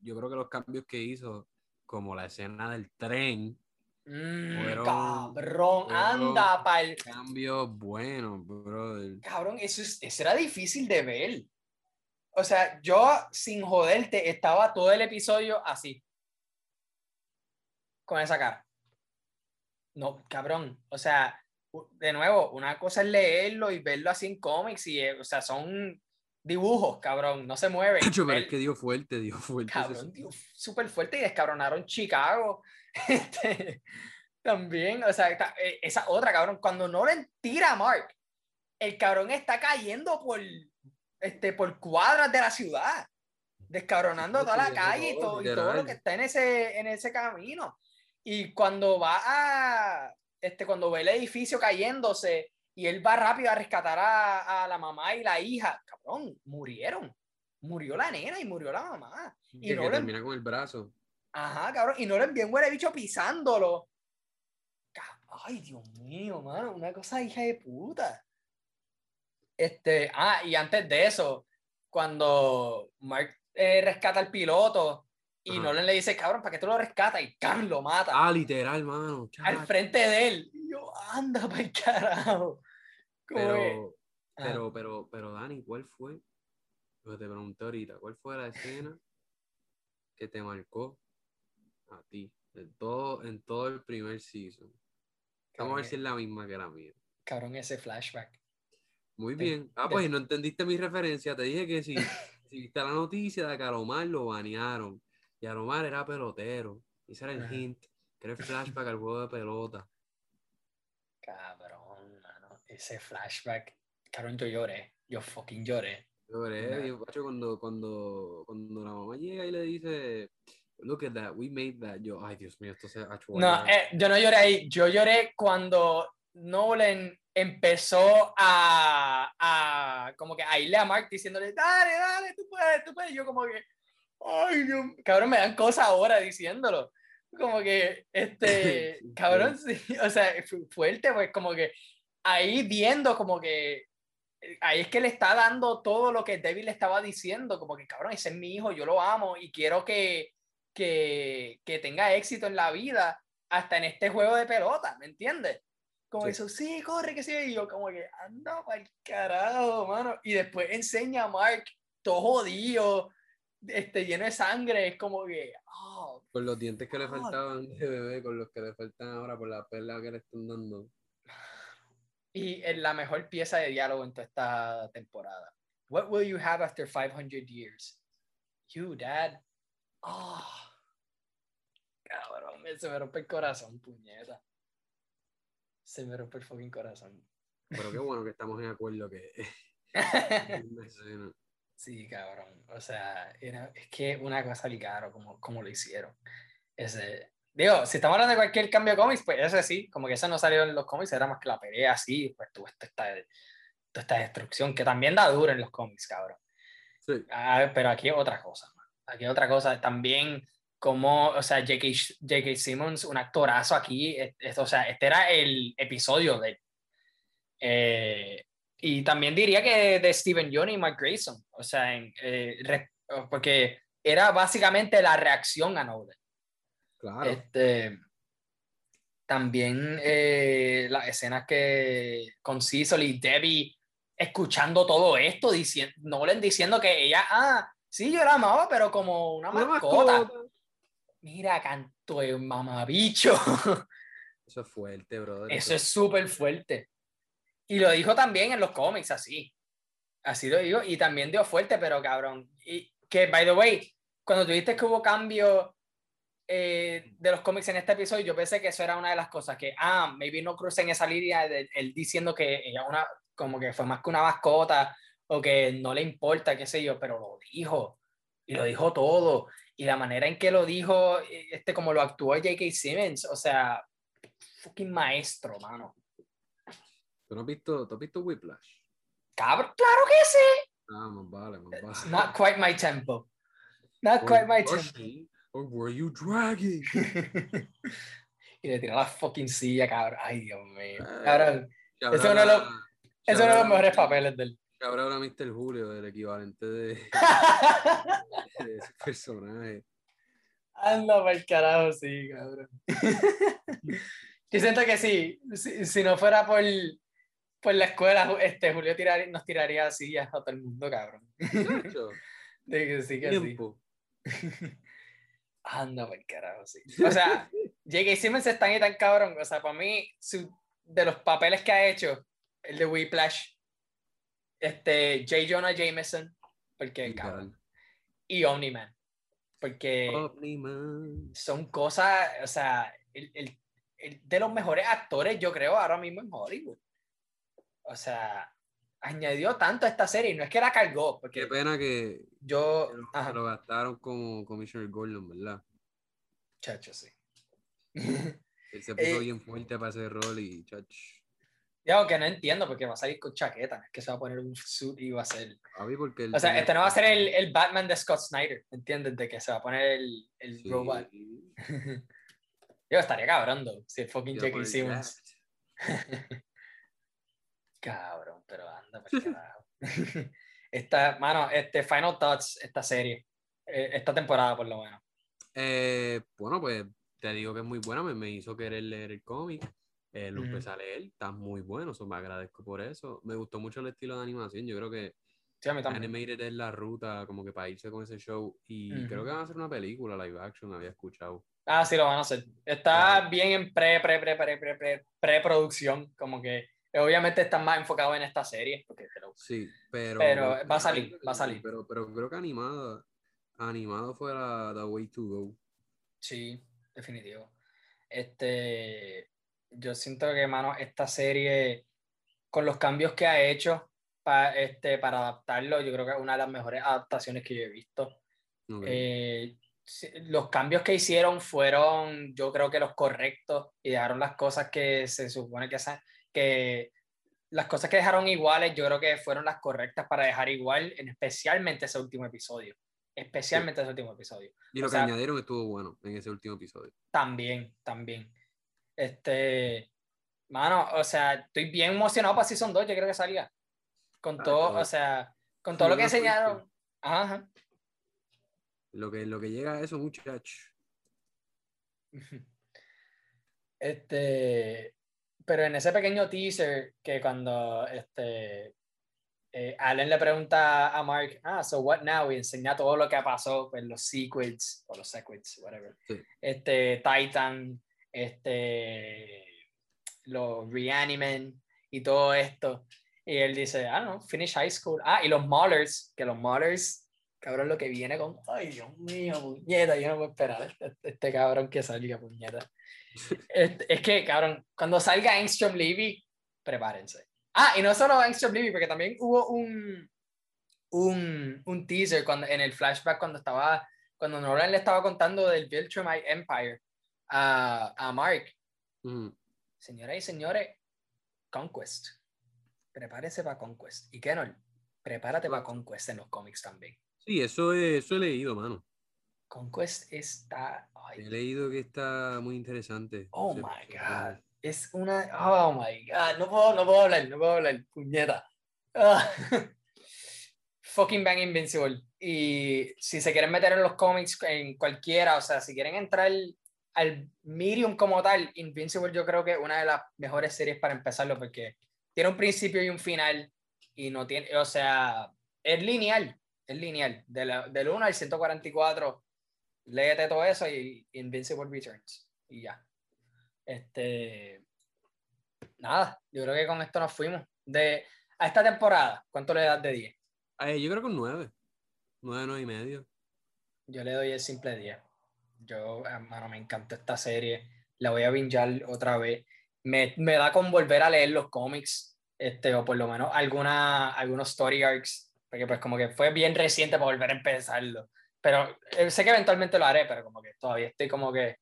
yo creo que los cambios que hizo, como la escena del tren, mm, cabrón, anda pal. Cambio bueno, brother. Cabrón, eso, es, eso era difícil de ver. O sea, yo sin joderte estaba todo el episodio así. Con esa cara. No, cabrón. O sea, de nuevo, una cosa es leerlo y verlo así en cómics y, eh, o sea, son dibujos, cabrón, no se mueve. Pero es que dio fuerte, dio fuerte. Cabrón, dio súper fuerte y descabronaron Chicago. Este, también, o sea, eh, esa otra, cabrón, cuando Nolan tira a Mark, el cabrón está cayendo por, este, por cuadras de la ciudad, descabronando toda la calle y todo, y todo lo que está en ese, en ese camino. Y cuando va a, este, cuando ve el edificio cayéndose y él va rápido a rescatar a, a la mamá y la hija, cabrón, murieron. Murió la nena y murió la mamá. Y, no termina con el brazo. Ajá, cabrón. Y no le envió un huele bicho pisándolo. Ay, Dios mío, mano. Una cosa hija de puta. Este, ah, y antes de eso, cuando Mark eh, rescata al piloto y Nolan le dice, cabrón, ¿para qué tú lo rescatas? Y Carl lo mata. Ah, literal, mano. Al frente de él. Y yo, anda para el carajo. Pero, pero, pero, pero, Dani, ¿cuál fue? Lo te pregunté ahorita, ¿cuál fue la escena que te marcó a ti en todo, en todo el primer season? Vamos a ver si es la misma que la mía. Cabrón, ese flashback. Muy bien. Ah, pues no entendiste mi referencia. Te dije que si, si viste la noticia de que Aromar lo banearon. Y Aromar era pelotero. Ese era el hint. Que era el flashback al juego de pelota. Cabrón, mano. Ese flashback. Cabrón, yo lloré. Yo fucking lloré. Lloré. Yo, cuando, cuando, cuando la mamá llega y le dice look at that, we made that. Yo, ay, Dios mío, esto se ha hecho. No, eh, yo no lloré ahí. Yo lloré cuando Nolan empezó a, a, como que a irle a Mark diciéndole, dale, dale, tú puedes, tú puedes. yo como que, ay, Dios, cabrón, me dan cosas ahora diciéndolo. Como que, este, cabrón, sí, o sea, fuerte, pues como que ahí viendo como que, ahí es que le está dando todo lo que David le estaba diciendo, como que, cabrón, ese es mi hijo, yo lo amo y quiero que, que, que tenga éxito en la vida hasta en este juego de pelota, ¿me entiendes? Como eso, sí, corre, que sí, y yo como que, anda para el carajo, mano. Y después enseña a Mark todo jodido, este, lleno de sangre, es como que, oh, Con los dientes que le faltaban de bebé, con los que le faltan ahora por la perla que le están dando. Y es la mejor pieza de diálogo en toda esta temporada. What will you have after 500 years? You, dad. Oh, cabrón, se me rompe el corazón, puñeta. Se me rompe el fucking corazón. Pero qué bueno que estamos en acuerdo que. sí, cabrón. O sea, era, es que una cosa ligado como, como lo hicieron. Ese, digo, si estamos hablando de cualquier cambio de cómics, pues ese sí, como que eso no salió en los cómics, era más que la pelea así, pues tuvo esta, esta destrucción que también da duro en los cómics, cabrón. Sí. Ah, pero aquí otra cosa, aquí otra cosa, también como, o sea, J.K. Simmons, un actorazo aquí, o sea, este era el episodio de eh, y también diría que de Steven Yeun y Mike Grayson, o sea, eh, porque era básicamente la reacción a Nolan. Claro. Este, también eh, las escenas que con Cecil y Debbie escuchando todo esto, diciendo, Nolan diciendo que ella, ah, sí, yo la amaba, pero como una, mascota. Mira, canto de mamabicho. Eso es fuerte, brother. Eso es súper fuerte. Y lo dijo también en los cómics, así. Así lo digo. Y también dio fuerte, pero cabrón. Y que, by the way, cuando tuviste que hubo cambio eh, de los cómics en este episodio, yo pensé que eso era una de las cosas que, ah, maybe no crucen esa línea de él diciendo que ella una, como que fue más que una mascota o que no le importa, qué sé yo, pero lo dijo y lo dijo todo. Y la manera en que lo dijo, eh, este, como lo actuó J.K. Simmons, o sea, fucking maestro, mano. ¿Tú no has visto, ¿tú has visto Whiplash? Cabrón, claro que sí. Ah, más vale, más vale. Not quite my tempo. Not quite my tempo. Or were you dragging? y le tiró la fucking silla, cabrón. Ay, Dios mío. Ah, cabrón. Ese es uno de los, es uno de los mejores papeles del, Cabrón ahora Mr. Julio, el equivalente de, de ese personaje. Anda para el carajo, sí, cabrón. Yo siento que sí, si, si, no fuera por, por la escuela, este, Julio tirar, nos tiraría así a todo el mundo, cabrón. de que sí, que Tiempo. sí. Anda el carajo, sí. O sea, J.K. Simmons es tan y tan cabrón. O sea, para mí, su, de los papeles que ha hecho, el de Whiplash este, J. Jonah Jameson, porque Literal. cabrón, y Omni-Man, porque Omni-Man. son cosas, o sea, el, el- el de los mejores actores, yo creo, ahora mismo en Hollywood. O sea, añadió tanto a esta serie, no es que la cargó, Qué porque pena que, yo, que lo, ajá, lo gastaron como Commissioner Gordon, ¿verdad? chacho, sí. Él se puso Eh, bien fuerte para ese rol y chach. Digo que no entiendo porque va a salir con chaqueta, es que se va a poner un suit y va a ser... Papi, porque él O sea, este no va a ser el, el Batman de Scott Snyder, ¿entiendes? De que se va a poner el, el Sí. robot. Yo estaría cabrón, though, si el fucking Jackie Simmons. Cabrón, pero anda carajo. Esta, mano, este Final Thoughts, esta serie, eh, esta temporada por lo menos. Eh, bueno, pues te digo que es muy buena, me, me hizo querer leer el cómic. eh, lo empecé a leer, está muy bueno, so, me agradezco por eso. Me gustó mucho el estilo de animación, yo creo que Sí, a mí también. Animated es la ruta como que para irse con ese show y creo que van a hacer una película live action, había escuchado. Ah, sí, lo van a hacer. Está bien en pre, pre, pre, pre, pre, pre, preproducción, como que obviamente están más enfocados en esta serie, porque Sí, pero... Pero va a salir, va a salir. Pero, pero creo que animada, animado fue la The Way to Go. sí, definitivo. Este, yo siento que, mano, esta serie, con los cambios que ha hecho pa- este, para adaptarlo, yo creo que es una de las mejores adaptaciones que yo he visto. Ok. Eh, los cambios que hicieron fueron, yo creo que los correctos y dejaron las cosas que se supone que, sa- que las cosas que dejaron iguales, yo creo que fueron las correctas para dejar igual, en especialmente ese último episodio. Especialmente ese último episodio. y lo o que sea- añadieron estuvo bueno en ese último episodio. También, también. Este, mano, o sea, estoy bien emocionado para Season 2, yo creo que salga. Con Ah, todo, todo. o sea, con todo lo que enseñaron. Ajá, ajá. Lo que, lo que llega a eso, muchachos. Este, pero en ese pequeño teaser que cuando este, eh, Allen le pregunta a Mark, ah, so what now? Y enseña todo lo que pasó, pues los sequels, o los sequels, whatever. Sí. Este, Titan, este, los Reanimen y todo esto. Y él dice, ah, no, finish high school. Ah, y los Maulers, que los Maulers, cabrón, lo que viene con, ay, Dios mío, puñeta, yo no puedo esperar este, este cabrón que salga, puñeta. Este, es que, cabrón, cuando salga Angstrom Levy, prepárense. Ah, y no solo Angstrom Levy, porque también hubo un, un, un teaser cuando, en el flashback cuando estaba, cuando Nolan le estaba contando del Viltrumite Empire a, a Mark. Ujú. Señoras y señores, Conquest. Prepárese para Conquest. Y Kenol, prepárate para Conquest en los cómics también. Sí, eso, es- eso he leído, mano. Conquest está. ay, He leído que está muy interesante. Oh Se- my god. Es una. Oh my god. No puedo, no puedo hablar, no puedo hablar. Puñeta. Ah. Fucking Bang Invincible. Y si se quieren meter en los cómics, en cualquiera, o sea, si quieren entrar al medium como tal, Invincible yo creo que es una de las mejores series para empezarlo porque tiene un principio y un final y no tiene, o sea, es lineal, es lineal. De la- del 1 al 144, léete todo eso y Invincible Returns. Y ya. Este. Nada, yo creo que con esto nos fuimos. De, a esta temporada, ¿cuánto le das de 10? Eh, yo creo que un 9. 9, 9 y medio. Yo le doy el simple 10. Yo, hermano, me encanta esta serie. La voy a bingear otra vez. Me, me da con volver a leer los cómics, este, o por lo menos alguna, algunos story arcs, porque pues como que fue bien reciente para volver a empezarlo. Pero eh, sé que eventualmente lo haré, pero como que todavía estoy como que,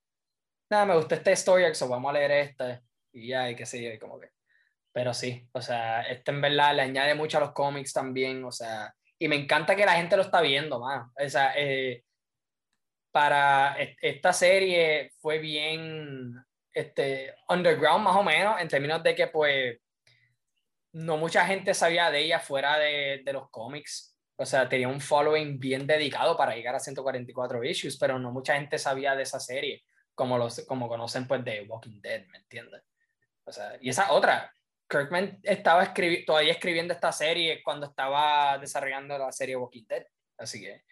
nada, me gusta este story arc, so vamos a leer este, y ya, y qué sé yo, y como que. Pero sí, o sea, este en verdad le añade mucho a los cómics también, o sea, y me encanta que la gente lo está viendo, mano. O sea, eh, para est- esta serie fue bien este, underground más o menos, en términos de que pues no mucha gente sabía de ella fuera de, de los cómics. O sea, tenía un following bien dedicado para llegar a 144 issues, pero no mucha gente sabía de esa serie, como, los, como conocen pues de Walking Dead, ¿me entiendes? O sea, y esa otra, Kirkman estaba escribi todavía escribiendo esta serie cuando estaba desarrollando la serie Walking Dead, así que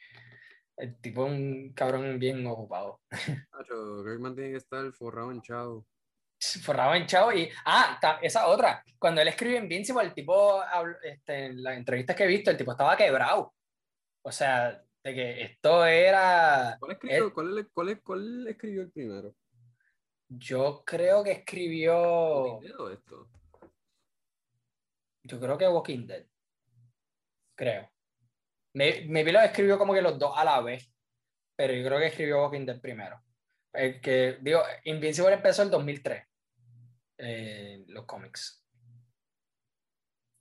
el tipo es un cabrón bien ocupado. Nacho, Kirkman tiene que estar forrado en chavo. Forrado en chavo y ah esa otra cuando él escribió Invincible el tipo este, en las entrevistas que he visto el tipo estaba quebrado. O sea de que esto era ¿Cuál escribió, ¿cuál, cuál, cuál escribió el primero? Yo creo que escribió esto? Yo creo que Walking Dead creo. Me, me vi lo escribió como que los dos a la vez pero yo creo que escribió Walking Dead primero. El que, digo, Invincible empezó en 2003, eh, los cómics.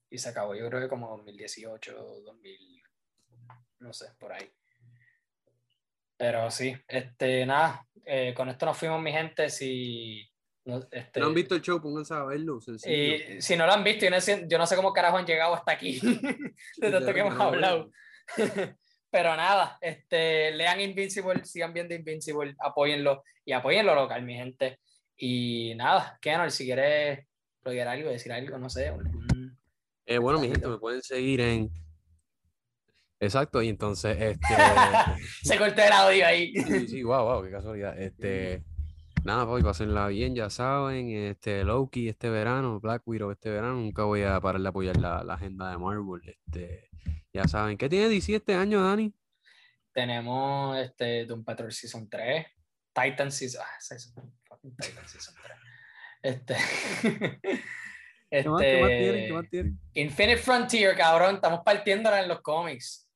Y se acabó, yo creo que como 2018, 2000, no sé, por ahí. Pero sí, este, nada, eh, con esto nos fuimos, mi gente. Si no, este, no han visto el show, pónganse a verlo. Y si no lo han visto, yo no, sé, yo no sé cómo carajo han llegado hasta aquí, de tanto que hemos hablado. Pero nada, este, lean Invincible, sigan viendo Invincible, apóyenlo y apóyenlo local, mi gente. Y nada, Kenor, si quieres proyectar algo, decir algo, no sé. Eh, bueno, mi gente, me pueden seguir en. Exacto, y entonces, este. Se cortó el audio ahí. sí, sí, wow, wow, qué casualidad. Este. Nada, pues pasenla bien, ya saben. Este, Loki este verano, Black Widow este verano. Nunca voy a parar de apoyar la, la agenda de Marvel. Este ya saben, ¿qué tiene DC este año, Dani? Tenemos este, Doom Patrol Season 3, Titan Season, ah, Titan Season 3. Este, ¿Qué, más, ¿Qué más este, Infinite Frontier, cabrón, estamos partiéndola en los cómics.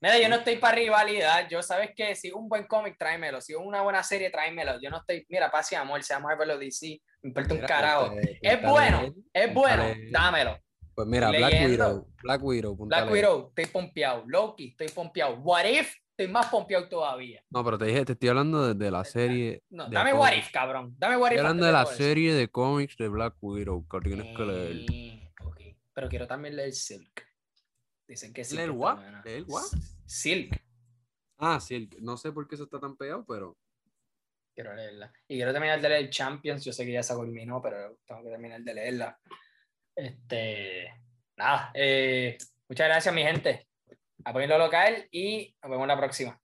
Mira, yo no estoy para rivalidad. Yo sabes que si un buen cómic, tráemelo. Si una buena serie, tráemelo. Yo no estoy, mira, paz y amor, sea Marvel o DC, me importa un carajo. Este, es bueno, es bueno, dámelo. Pues mira, Black Widow, Black Widow. Black Widow, estoy pompeado. Loki, estoy pompeado. What If, estoy más pompeado todavía. No, pero te dije, te estoy hablando de, la serie. No, dame What If, cabrón. Dame What If. Estoy hablando de la serie de cómics de Black Widow, que tienes que leer. Ok, pero quiero también leer Silk. Dicen que Silk. ¿Leer what? ¿Leer what? Silk. Ah, Silk. No sé por qué eso está tan pegado, pero. Quiero leerla. Y quiero terminar de leer Champions. Yo sé que ya se culminó, pero tengo que terminar de leerla. Este, nada, eh, muchas gracias mi gente. Apoyen lo local y nos vemos la próxima.